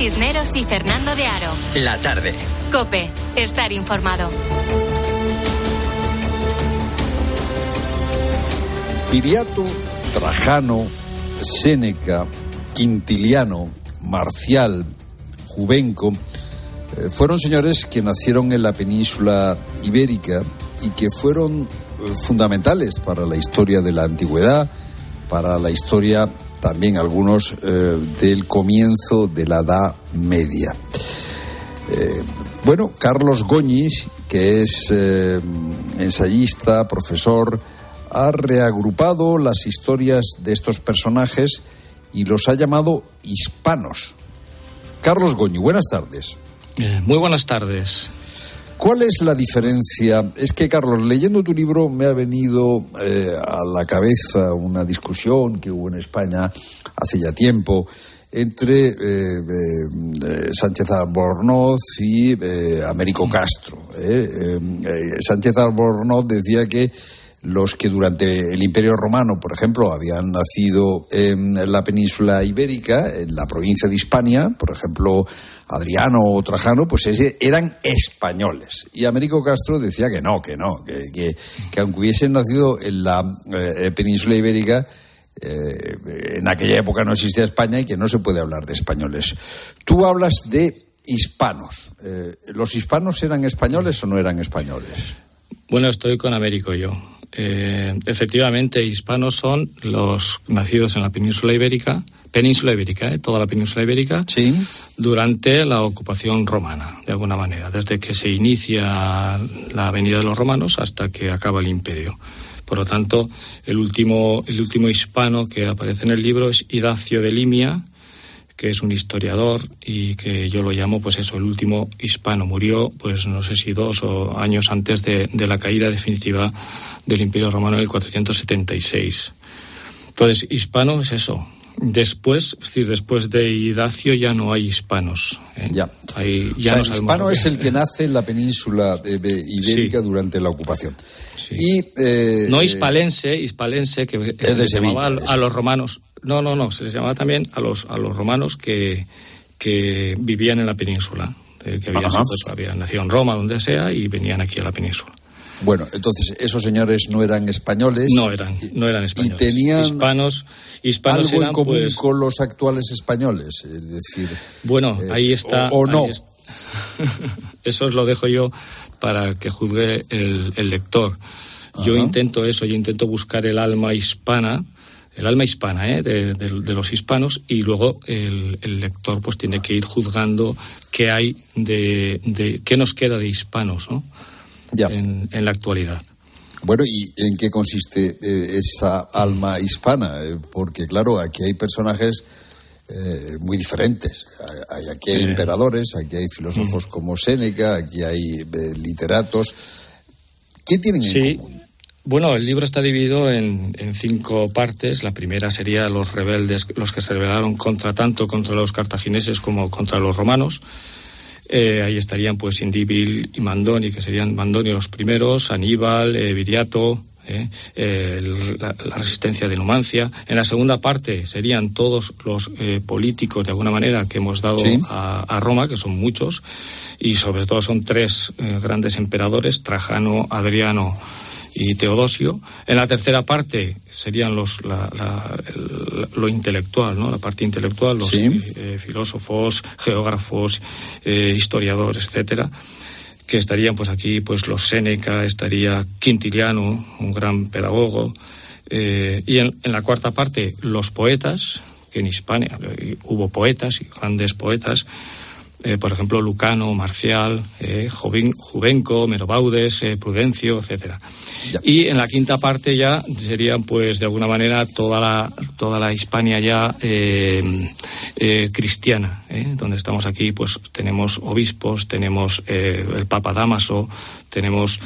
Cisneros y Fernando de Aro. La tarde. Cope, estar informado. Viriato, Trajano, Séneca, Quintiliano, Marcial, Juvenco, eh, fueron señores que nacieron en la península ibérica y que fueron eh, fundamentales para la historia de la antigüedad, para la historia también algunos eh, del comienzo de la Edad Media. Eh, bueno, Carlos Goñis, que es eh, ensayista, profesor, ha reagrupado las historias de estos personajes y los ha llamado hispanos. Carlos Goñi, buenas tardes. Muy buenas tardes. ¿Cuál es la diferencia? Es que, Carlos, leyendo tu libro me ha venido eh, a la cabeza una discusión que hubo en España hace ya tiempo entre eh, eh, Sánchez Albornoz y Américo Castro. Sánchez Albornoz decía que los que durante el Imperio Romano, por ejemplo, habían nacido en la península ibérica, en la provincia de Hispania, por ejemplo, Adriano o Trajano, pues eran españoles. Y Américo Castro decía que no, que no, que, que, que aunque hubiesen nacido en la eh, península ibérica, eh, en aquella época no existía España y que no se puede hablar de españoles. Tú hablas de hispanos. Eh, ¿Los hispanos eran españoles o no eran españoles? Bueno, estoy con Américo yo. Eh, efectivamente, hispanos son los nacidos en la península ibérica, península ibérica, ¿eh? toda la península ibérica, sí. durante la ocupación romana, de alguna manera, desde que se inicia la venida de los romanos hasta que acaba el imperio. Por lo tanto, el último, el último hispano que aparece en el libro es Idacio de Limia, que es un historiador y que yo lo llamo, pues eso, el último hispano. Murió, pues no sé si dos o años antes de, de la caída definitiva del Imperio Romano en el 476. Entonces, hispano es eso. Después, es decir, después de Idacio ya no hay hispanos. ¿eh? Ya. Hay, o sea, no hispano es el que nace en la península eh, ibérica durante la ocupación. Y, eh, No eh, hispalense, hispalense, que Es de llamaba a los romanos. No, no, no, se les llamaba también a los, a los romanos que, que vivían en la península. eh, que habían, pues, habían nacido en Roma, donde sea, y venían aquí a la península. Bueno, entonces esos señores no eran españoles. No eran, no eran españoles. Y tenían hispanos, hispanos algo en eran, común pues, con los actuales españoles. Es decir, Bueno, eh, ahí está. O, o no. es- eso os lo dejo yo para que juzgue el, el lector. Yo intento eso, yo intento buscar el alma hispana el alma hispana ¿eh? de, los hispanos y luego el, lector pues tiene que ir juzgando qué hay de, qué nos queda de hispanos ¿no? En, la actualidad. Bueno, ¿y en qué consiste eh, esa alma hispana? Eh, porque, claro, aquí hay personajes eh, muy diferentes. Hay, aquí hay emperadores, aquí hay filósofos mm. como Séneca, aquí hay literatos. ¿Qué tienen en común? Bueno, el libro está dividido en, cinco partes. La primera sería los rebeldes, los que se rebelaron contra tanto contra los cartagineses como contra los romanos. Eh, ahí estarían pues Indíbil y Mandoni, que serían Mandoni los primeros, Aníbal, eh, Viriato, eh, la, resistencia de Numancia. En la segunda parte serían todos los políticos, de alguna manera, que hemos dado a, a, Roma, que son muchos, y sobre todo son tres grandes emperadores, Trajano, Adriano y Teodosio. En la tercera parte serían los, lo intelectual, ¿no? la parte intelectual, los eh, filósofos, geógrafos, eh, historiadores, etcétera que estarían pues aquí pues los Séneca, estaría Quintiliano, un gran pedagogo, eh, y en, la cuarta parte los poetas, que en Hispania hubo poetas y grandes poetas, por ejemplo Lucano, Marcial, Juvenco, Merobaudes, Prudencio, etcétera. Y en la quinta parte ya serían, pues, de alguna manera toda la, toda la Hispania ya eh, eh, cristiana, ¿eh? donde estamos aquí, pues tenemos obispos, tenemos el Papa Damaso, tenemos,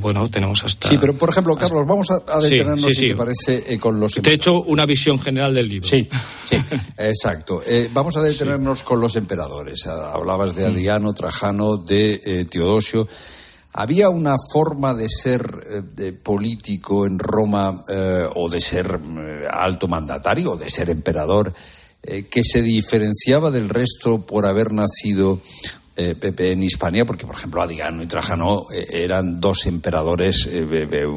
bueno, tenemos hasta... Sí, pero por ejemplo, Carlos, vamos a, detenernos, si te parece, con los... Te he hecho una visión general del libro. Sí, sí, exacto. vamos a detenernos con los emperadores. Hablabas de mm. Adriano, Trajano, de Teodosio. ¿Había una forma de ser eh, político en Roma eh, o de ser eh, alto mandatario o de ser emperador que se diferenciaba del resto por haber nacido en Hispania? Porque, por ejemplo, Adriano y Trajano eran dos emperadores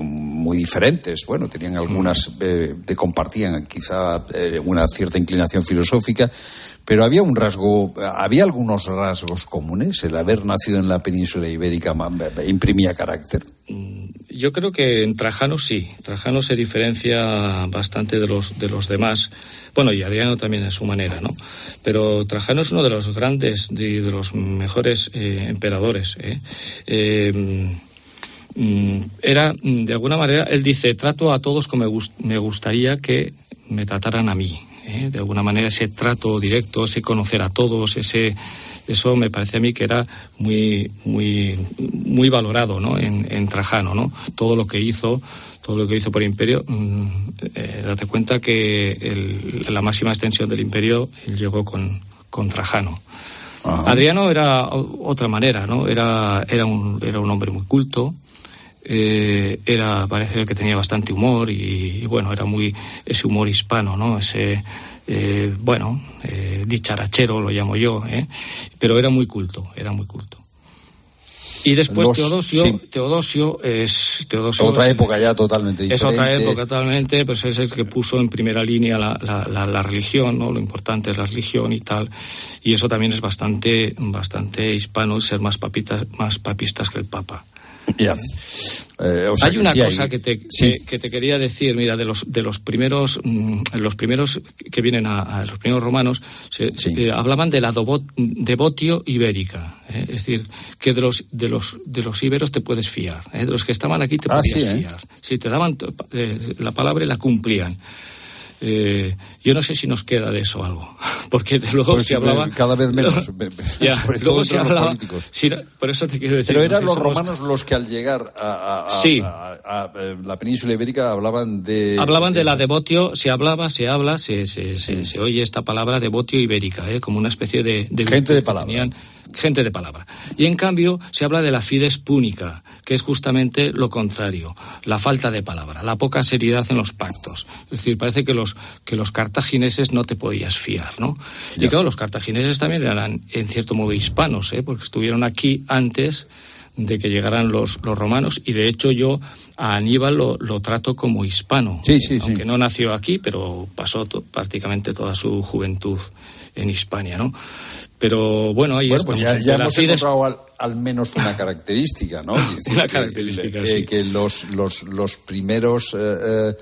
muy diferentes. Bueno, tenían algunas, te compartían quizá una cierta inclinación filosófica, pero había un rasgo, había algunos rasgos comunes. El haber nacido en la península ibérica imprimía carácter. Mm, yo creo que en Trajano sí. Trajano se diferencia bastante de los, de los demás. Bueno, y Adriano también a su manera, ¿no? Pero Trajano es uno de los grandes, de, los mejores eh, emperadores. ¿eh? Eh, mm, era, de alguna manera, él dice, trato a todos como me gustaría que me trataran a mí. ¿eh? de alguna manera ese trato directo, ese conocer a todos, ese eso me parece a mí que era muy muy muy valorado ¿no? en, Trajano, ¿no? Todo lo que hizo, todo lo que hizo por imperio, mm, eh, date cuenta que la máxima extensión del imperio llegó con, con Trajano. Adriano era otra manera, ¿no? Era, era, un, era un hombre muy culto, eh, era parece que tenía bastante humor y, bueno era muy ese humor hispano no ese eh, bueno eh, dicharachero lo llamo yo ¿eh? pero era muy culto era muy culto y después Teodosio, Teodosio es Teodosio otra época ya totalmente diferente. Es otra época totalmente, pues es el que puso en primera línea la, la, la, religión, ¿no? Lo importante es la religión y tal. Y eso también es bastante, bastante hispano, ser más papitas, más papistas que el Papa. Ya. Eh, hay una cosa que, te, que, te quería decir, mira, de los, de los primeros, mm, los primeros que vienen a, los primeros romanos, se, eh, hablaban de la devotio ibérica, eh, es decir, que de los, de los, de los íberos te puedes fiar, de los que estaban aquí te ah, podías fiar. Si te daban la palabra y la cumplían. Eh, yo no sé si nos queda de eso algo, porque luego pues se hablaba... Cada vez menos, luego se hablaba, los por eso te quiero decir... Pero eran los romanos los que al llegar a, eh, la península ibérica hablaban de... Hablaban de, la devotio, se hablaba, se habla, se, se, se, oye esta palabra devotio ibérica, ¿eh? como una especie de... Gente de palabra gente de palabra. Y en cambio se habla de la fides púnica, que es justamente lo contrario, la falta de palabra, la poca seriedad en los pactos. Es decir, parece que los, que los cartagineses no te podías fiar, ¿no? Y claro, los cartagineses también eran en cierto modo hispanos, ¿eh? porque estuvieron aquí antes de que llegaran los, los romanos y de hecho yo a Aníbal lo, lo trato como hispano, sí, sí, aunque no nació aquí, pero pasó prácticamente toda su juventud en Hispania, ¿no? Pero bueno, ahí bueno, pues ya, hemos encontrado al, menos una característica, ¿no? una característica, que, sí. que los, los, los primeros... Eh,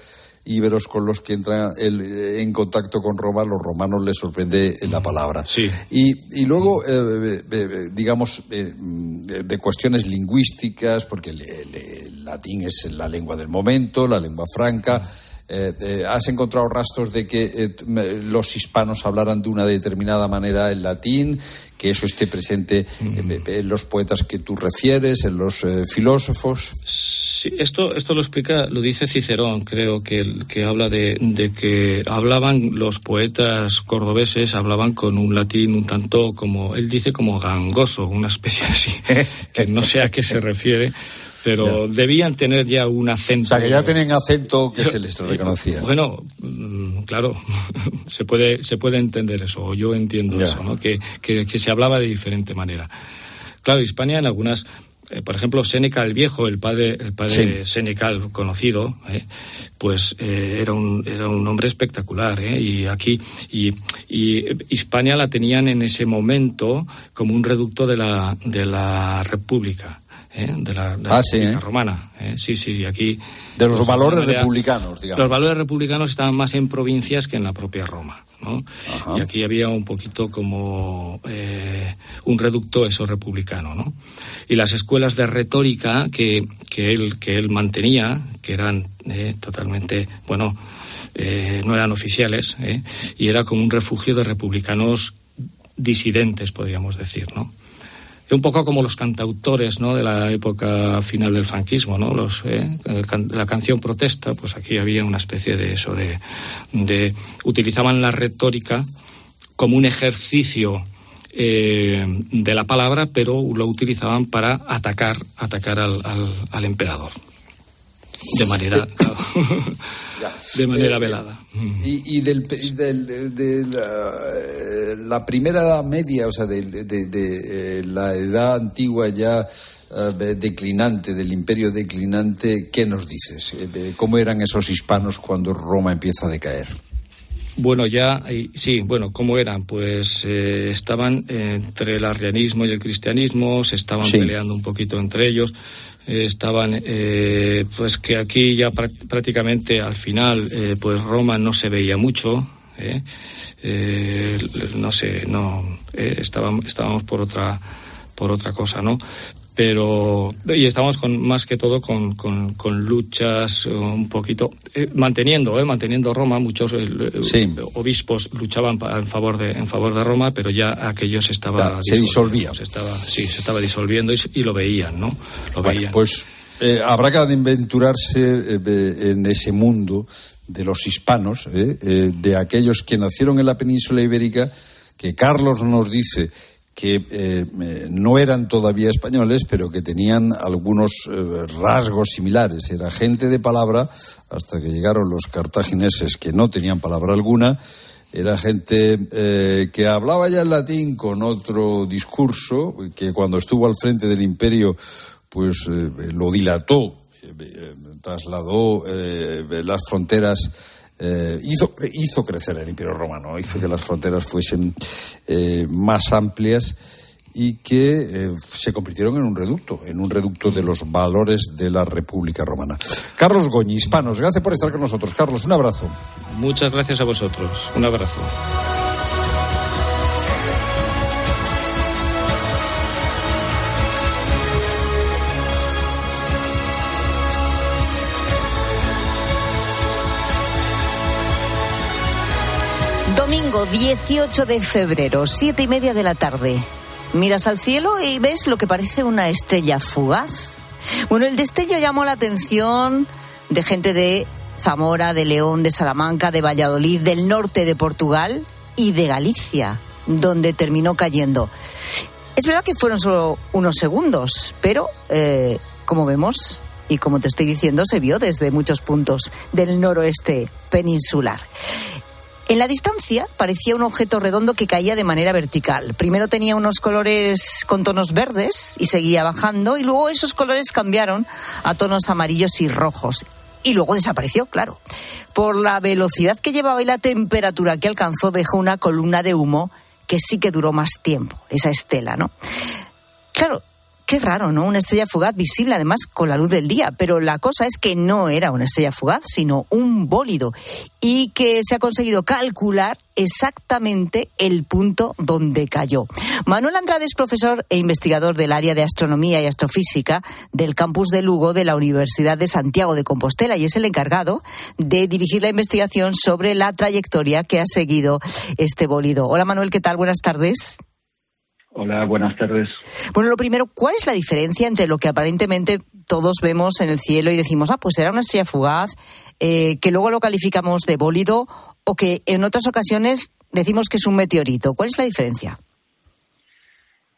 íberos con los que entran en contacto con Roma, los romanos les sorprende la palabra. Sí. Y, luego, eh, eh, digamos, de cuestiones lingüísticas, porque el, latín es la lengua del momento, la lengua franca. ¿Has encontrado rastros de que los hispanos hablaran de una determinada manera el latín, que eso esté presente en, los poetas que tú refieres, en los filósofos? Sí, esto, esto lo explica, lo dice Cicerón, creo que, que habla de, que hablaban los poetas cordobeses, hablaban con un latín un tanto como, él dice como gangoso, una especie así, que no sé a qué se refiere pero debían tener ya un acento. O sea, que ya tenían acento que se les reconocía. Bueno, mm, claro, se puede, se puede entender eso, o yo entiendo eso, ¿no? Que, que, se hablaba de diferente manera. Claro, Hispania en algunas eh, por ejemplo, Séneca el Viejo, el padre, el padre Séneca, conocido, eh, pues eh, era, un, era un hombre espectacular. y aquí, y, y, Hispania la tenían en ese momento como un reducto de la, de la República. De la, ah, República Romana. Sí, sí, aquí. De los valores republicanos, digamos. Los valores republicanos estaban más en provincias que en la propia Roma. ¿no? Y aquí había un poquito como un reducto eso republicano, ¿no? y las escuelas de retórica que, que, él, que él mantenía, que eran eh, totalmente, bueno, eh, no eran oficiales, eh, y era como un refugio de republicanos disidentes, podríamos decir, ¿no? Un poco como los cantautores ¿no? de la época final del franquismo, ¿no? Los, la canción protesta, pues aquí había una especie de eso, de, de utilizaban la retórica como un ejercicio eh, de la palabra, pero lo utilizaban para atacar, atacar al, al, emperador. De manera, de manera eh, velada. Y, y del, de la, primera edad media, o sea, de, de, la edad antigua ya eh, declinante, del imperio declinante, ¿qué nos dices? ¿Cómo eran esos hispanos cuando Roma empieza a decaer? Bueno, ya, sí, bueno, ¿cómo eran? Pues eh, estaban entre el arrianismo y el cristianismo, se estaban peleando un poquito entre ellos, eh, estaban, eh, pues que aquí ya prácticamente al final, pues Roma no se veía mucho, no sé, no, estábamos, estábamos por otra, por otra cosa, ¿no? Pero y estamos con más que todo con, con, luchas un poquito eh, manteniendo eh, manteniendo Roma. Muchos eh, obispos luchaban en favor de en favor de Roma pero ya aquello se estaba se disolvía. se estaba sí se estaba disolviendo y, lo veían no lo veían. pues habrá que aventurarse en ese mundo de los hispanos de aquellos que nacieron en la península ibérica que Carlos nos dice que eh, eh, no eran todavía españoles, pero que tenían algunos eh, rasgos similares. Era gente de palabra, hasta que llegaron los cartagineses que no tenían palabra alguna. Era gente que hablaba ya el latín con otro discurso, que cuando estuvo al frente del imperio, pues lo dilató, trasladó las fronteras eh, hizo, crecer el Imperio Romano, hizo que las fronteras fuesen eh, más amplias y que eh, se convirtieron en un reducto, en un reducto de los valores de la República Romana. Carlos Goñi, Hispanos, gracias por estar con nosotros. Carlos, un abrazo. Muchas gracias a vosotros. Un abrazo. Domingo 18 de febrero, siete y media de la tarde. Miras al cielo y ves lo que parece una estrella fugaz. Bueno, el destello llamó la atención de gente de Zamora, de León, de Salamanca, de Valladolid, del norte de Portugal y de Galicia, donde terminó cayendo. Es verdad que fueron solo unos segundos, pero eh, como vemos y como te estoy diciendo, se vio desde muchos puntos del noroeste peninsular. En la distancia parecía un objeto redondo que caía de manera vertical. Primero tenía unos colores con tonos verdes y seguía bajando y luego esos colores cambiaron a tonos amarillos y rojos. Y luego desapareció, claro. Por la velocidad que llevaba y la temperatura que alcanzó dejó una columna de humo que sí que duró más tiempo, esa estela, ¿no? Qué raro, ¿no? Una estrella fugaz visible además con la luz del día, pero la cosa es que no era una estrella fugaz, sino un bólido y que se ha conseguido calcular exactamente el punto donde cayó. Manuel Andrade es profesor e investigador del área de astronomía y astrofísica del campus de Lugo de la Universidad de Santiago de Compostela y es el encargado de dirigir la investigación sobre la trayectoria que ha seguido este bólido. Hola Manuel, ¿qué tal? Buenas tardes. Hola, buenas tardes. Bueno, lo primero, ¿cuál es la diferencia entre lo que aparentemente todos vemos en el cielo y decimos, ah, pues era una estrella fugaz, eh, que luego lo calificamos de bólido o que en otras ocasiones decimos que es un meteorito? ¿Cuál es la diferencia?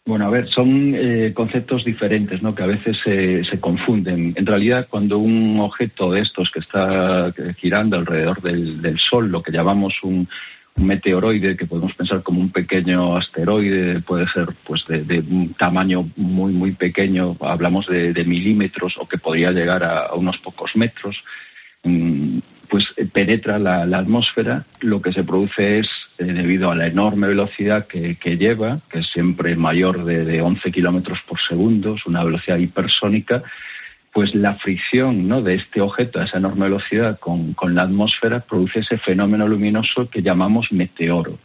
Bueno, a ver, son eh, conceptos diferentes, ¿no? Que a veces se confunden. En realidad, cuando un objeto de estos que está girando alrededor del Sol, lo que llamamos un, un meteoroide que podemos pensar como un pequeño asteroide, puede ser pues de, un tamaño muy muy pequeño, hablamos de, milímetros o que podría llegar a, unos pocos metros, mm, pues eh, penetra la, atmósfera, lo que se produce es, eh, debido a la enorme velocidad que, lleva, que es siempre mayor de, de 11 kilómetros por segundo, es una velocidad hipersónica, pues la fricción ¿no? de este objeto a esa enorme velocidad con, la atmósfera produce ese fenómeno luminoso que llamamos meteoro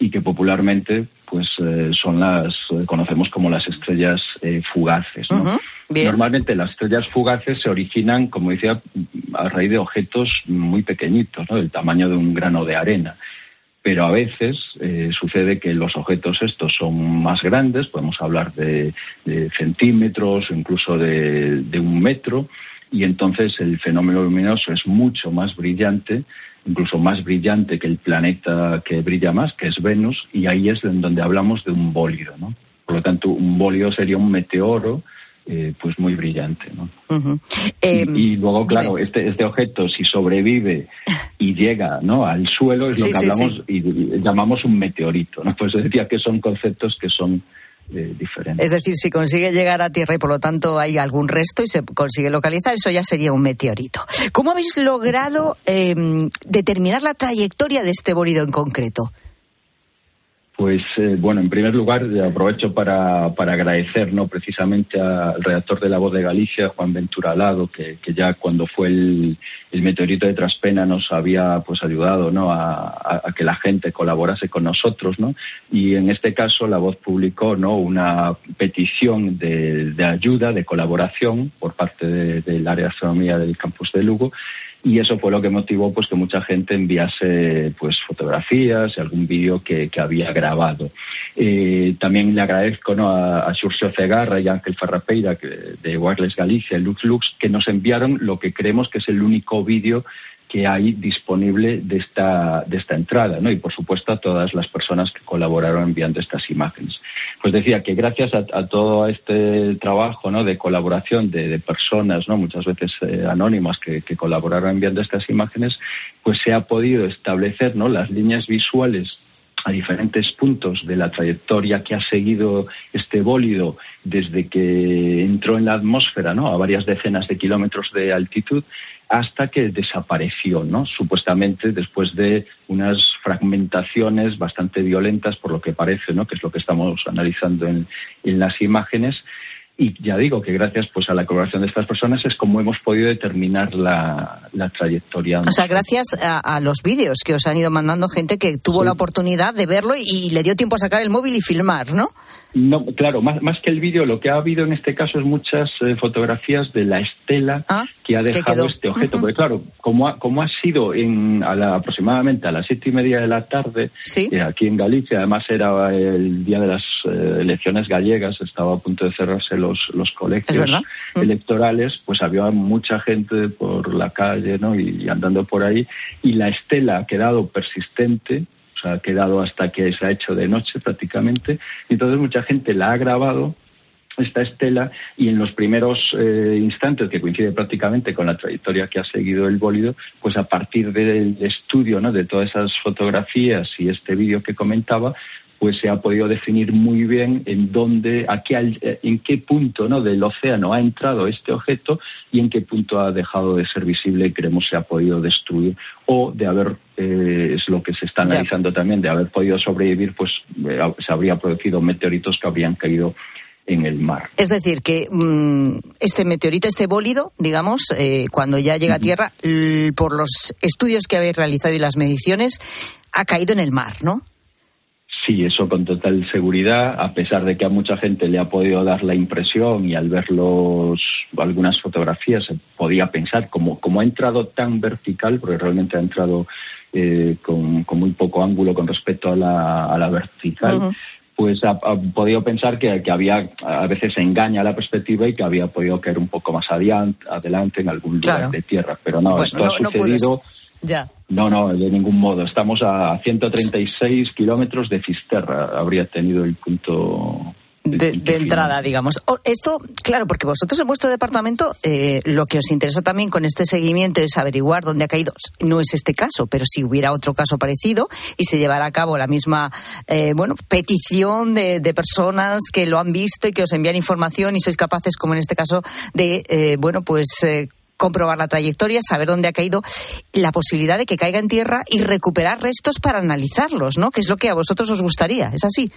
y que popularmente pues eh, son las conocemos como las estrellas eh, fugaces normalmente las estrellas fugaces se originan como decía a raíz de objetos muy pequeñitos ¿no? del tamaño de un grano de arena pero a veces eh, sucede que los objetos estos son más grandes, podemos hablar de, centímetros o incluso de, un metro, y entonces el fenómeno luminoso es mucho más brillante, incluso más brillante que el planeta que brilla más, que es Venus, y ahí es en donde hablamos de un bólido. ¿no? Por lo tanto, un bólido sería un meteoro eh, pues muy brillante. ¿no? Em, y, luego, claro, este, este objeto, si sobrevive y llega ¿no? al suelo, es lo que hablamos y, llamamos un meteorito. ¿no? Pues decía que son conceptos que son eh, diferentes. Es decir, si consigue llegar a Tierra y por lo tanto hay algún resto y se consigue localizar, eso ya sería un meteorito. ¿Cómo habéis logrado em, determinar la trayectoria de este bólido en concreto? Pues eh, bueno, en primer lugar aprovecho para, para agradecer ¿no? precisamente al redactor de La Voz de Galicia, Juan Ventura Alado, que, ya cuando fue el, meteorito de Traspena nos había pues ayudado ¿no? a, que la gente colaborase con nosotros. ¿no? Y en este caso La Voz publicó ¿no? una petición de, ayuda, de colaboración por parte del área de astronomía del campus de Lugo y eso fue lo que motivó pues que mucha gente enviase pues fotografías y algún vídeo que, había grabado. Eh, también le agradezco ¿no? a, a Xurxo Cegarra y Ángel Farrapeira de Wireless Galicia, Lux Lux, que nos enviaron lo que creemos que es el único vídeo que hay disponible de esta, de esta entrada, ¿no? Y por supuesto a todas las personas que colaboraron enviando estas imágenes. Pues decía que gracias a, todo este trabajo, ¿no? De colaboración de, personas, ¿no? Muchas veces eh, anónimas que, que, colaboraron enviando estas imágenes, pues se ha podido establecer, ¿no? Las líneas visuales a diferentes puntos de la trayectoria que ha seguido este bólido desde que entró en la atmósfera, ¿no? a varias decenas de kilómetros de altitud, hasta que desapareció, ¿no? supuestamente después de unas fragmentaciones bastante violentas, por lo que parece, ¿no? que es lo que estamos analizando en, en las imágenes. Y ya digo que gracias pues a la colaboración de estas personas es como hemos podido determinar la, trayectoria. O sea, gracias a, los vídeos que os han ido mandando gente que tuvo la oportunidad de verlo y, le dio tiempo a sacar el móvil y filmar, ¿no? No, claro, más, más que el vídeo, lo que ha habido en este caso es muchas eh, fotografías de la estela ah, que ha dejado este objeto. Porque claro, como ha, como ha sido en, aproximadamente a las siete y media de la tarde, eh, aquí en Galicia, además era el día de las eh, elecciones gallegas, estaba a punto de cerrarse los, los colegios mm. electorales, pues había mucha gente por la calle ¿no? y andando por ahí, y la estela ha quedado persistente o ha quedado hasta que se ha hecho de noche prácticamente. Y entonces mucha gente la ha grabado esta estela y en los primeros eh, instantes que coincide prácticamente con la trayectoria que ha seguido el bólido, pues a partir del estudio ¿no? de todas esas fotografías y este vídeo que comentaba, pues se ha podido definir muy bien en dónde, a qué, en qué punto ¿no? del océano ha entrado este objeto y en qué punto ha dejado de ser visible y creemos se ha podido destruir o de haber, eh, es lo que se está analizando también, de haber podido sobrevivir, pues eh, se habría producido meteoritos que habrían caído en el mar. Es decir, que mm, este meteorito, este bólido, digamos, eh, cuando ya llega a Tierra, por los estudios que habéis realizado y las mediciones, ha caído en el mar, ¿no? Sí, eso con total seguridad, a pesar de que a mucha gente le ha podido dar la impresión y al ver los, algunas fotografías se podía pensar, como, como ha entrado tan vertical, porque realmente ha entrado eh, con, muy poco ángulo con respecto a la, a la vertical, pues ha, podido pensar que, había, a veces se engaña la perspectiva y que había podido caer un poco más adelante en algún lugar de tierra. Pero no, esto ha sucedido. Ya. No, no, de ningún modo. Estamos a 136 kilómetros de Fisterra. Habría tenido el punto de, entrada, digamos. esto, claro, porque vosotros en vuestro departamento eh, lo que os interesa también con este seguimiento es averiguar dónde ha caído. No es este caso, pero si hubiera otro caso parecido y se llevara a cabo la misma, eh, bueno, petición de, personas que lo han visto y que os envían información y sois capaces, como en este caso, de, eh, bueno, pues comprobar la trayectoria, saber dónde ha caído, la posibilidad de que caiga en tierra y recuperar restos para analizarlos, ¿no? Que es lo que a vosotros os gustaría, ¿es así?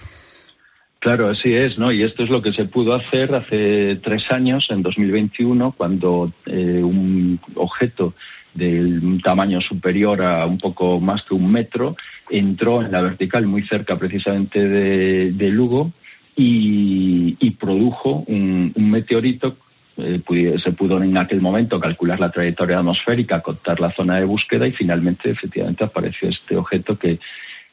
Claro, así es, ¿no? Y esto es lo que se pudo hacer hace tres años, en 2021, cuando eh, un objeto de tamaño superior a un poco más que un metro entró en la vertical muy cerca precisamente de, Lugo y, produjo un meteorito se pudo en aquel momento calcular la trayectoria atmosférica, contar la zona de búsqueda y finalmente, efectivamente, apareció este objeto que,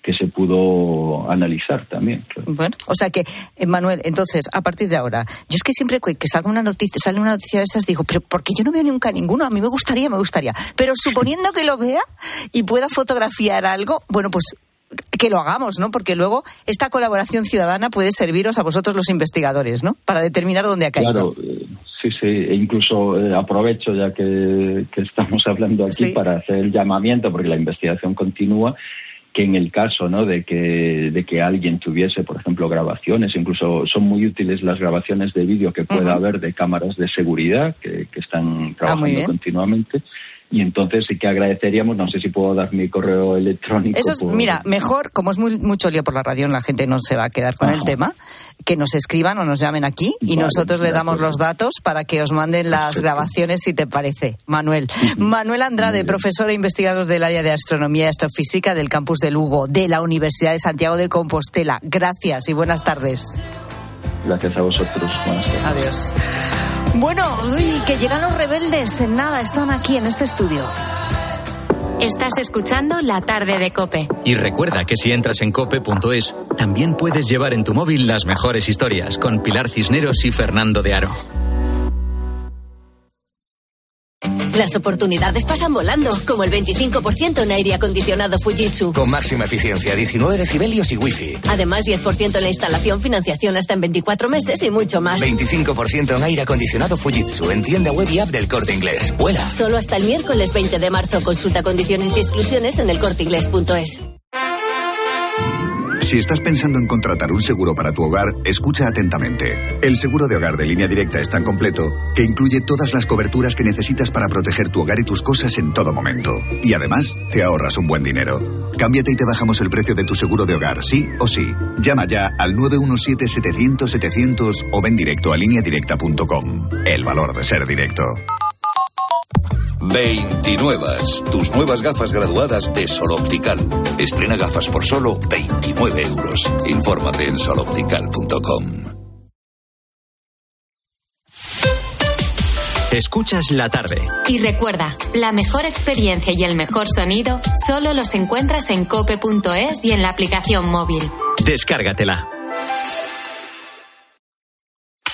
que se pudo analizar también. Bueno, o sea que, eh, Manuel, entonces, a partir de ahora, yo es que siempre que salga una noticia, sale una noticia de esas, digo, pero porque yo no veo nunca ninguno, a mí me gustaría, me gustaría. Pero suponiendo que lo vea y pueda fotografiar algo, bueno, pues que lo hagamos, ¿no? Porque luego esta colaboración ciudadana puede serviros a vosotros los investigadores, ¿no? Para determinar dónde ha caído. Claro, eh, sí, sí. E incluso eh, aprovecho ya que, estamos hablando aquí para hacer el llamamiento, porque la investigación continúa que en el caso ¿no? de, que, de que alguien tuviese, por ejemplo, grabaciones, incluso son muy útiles las grabaciones de vídeo que pueda haber de cámaras de seguridad que, que están ah, trabajando continuamente, y entonces sí que agradeceríamos, no sé si puedo dar mi correo electrónico. Eso es, mira, mejor, como es muy, mucho lío por la radio, la gente no se va a quedar con el tema, que nos escriban o nos llamen aquí y nosotros le damos los datos para que os manden las grabaciones si te parece, Manuel. Manuel Andrade, profesor e investigador del área de astronomía y astrofísica del campus de Lugo, de la Universidad de Santiago de Compostela. Gracias y buenas tardes. Gracias a vosotros. Adiós. Bueno, uy, que llegan los rebeldes. En nada, están aquí en este estudio. Estás escuchando La tarde de Cope. Y recuerda que si entras en cope.es, también puedes llevar en tu móvil las mejores historias con Pilar Cisneros y Fernando de Aro. Las oportunidades pasan volando, como el 25% en aire acondicionado Fujitsu. Con máxima eficiencia, 19 decibelios y wifi. Además, 10% en la instalación, financiación hasta en 24 meses y mucho más. 25% en aire acondicionado Fujitsu, en tienda web y app del Corte Inglés. ¡Vuela! Solo hasta el miércoles 20 de marzo. Consulta condiciones y exclusiones en elcorteinglés.es. Si estás pensando en contratar un seguro para tu hogar, escucha atentamente. El seguro de hogar de línea directa es tan completo que incluye todas las coberturas que necesitas para proteger tu hogar y tus cosas en todo momento. Y además, te ahorras un buen dinero. Cámbiate y te bajamos el precio de tu seguro de hogar, sí o sí. Llama ya al 917-700-700 o ven directo a lineadirecta.com. El valor de ser directo. 29. Tus nuevas gafas graduadas de Sol Optical. Estrena gafas por solo 29 euros. Infórmate en soloptical.com. Escuchas la tarde. Y recuerda, la mejor experiencia y el mejor sonido solo los encuentras en cope.es y en la aplicación móvil. Descárgatela.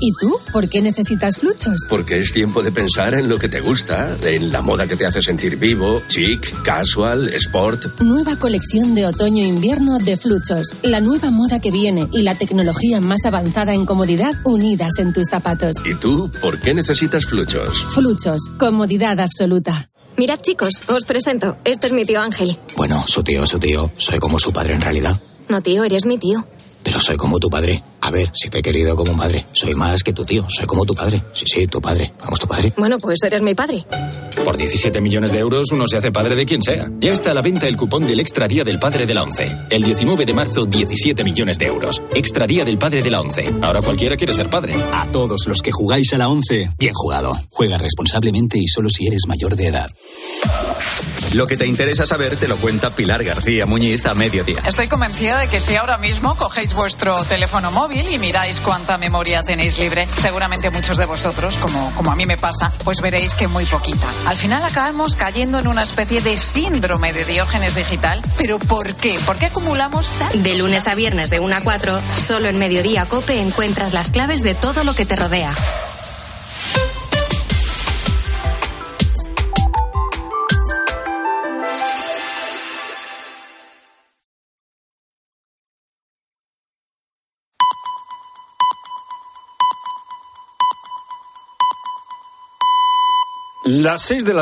¿Y tú? ¿Por qué necesitas fluchos? Porque es tiempo de pensar en lo que te gusta, en la moda que te hace sentir vivo, chic, casual, sport. Nueva colección de otoño-invierno de fluchos. La nueva moda que viene y la tecnología más avanzada en comodidad unidas en tus zapatos. ¿Y tú? ¿Por qué necesitas fluchos? Fluchos. Comodidad absoluta. Mirad, chicos, os presento. Este es mi tío Ángel. Bueno, su tío, su tío. Soy como su padre en realidad. No, tío, eres mi tío. Pero soy como tu padre. A ver, si te he querido como un padre. Soy más que tu tío. Soy como tu padre. Sí, sí, tu padre. Vamos, tu padre. Bueno, pues eres mi padre. Por 17 millones de euros uno se hace padre de quien sea. Ya está a la venta el cupón del Extra Día del Padre de la ONCE. El 19 de marzo, 17 millones de euros. Extra Día del Padre de la ONCE. Ahora cualquiera quiere ser padre. A todos los que jugáis a la ONCE, bien jugado. Juega responsablemente y solo si eres mayor de edad. Lo que te interesa saber te lo cuenta Pilar García Muñiz a mediodía. Estoy convencida de que si ahora mismo vuestro teléfono móvil y miráis cuánta memoria tenéis libre, seguramente muchos de vosotros, como, como a mí me pasa, pues veréis que muy poquita. Al final acabamos cayendo en una especie de síndrome de diógenes digital. ¿Pero por qué? ¿Por qué acumulamos? De lunes a viernes de 1 a 4, solo en Mediodía Cope encuentras las claves de todo lo que te rodea. Las seis de la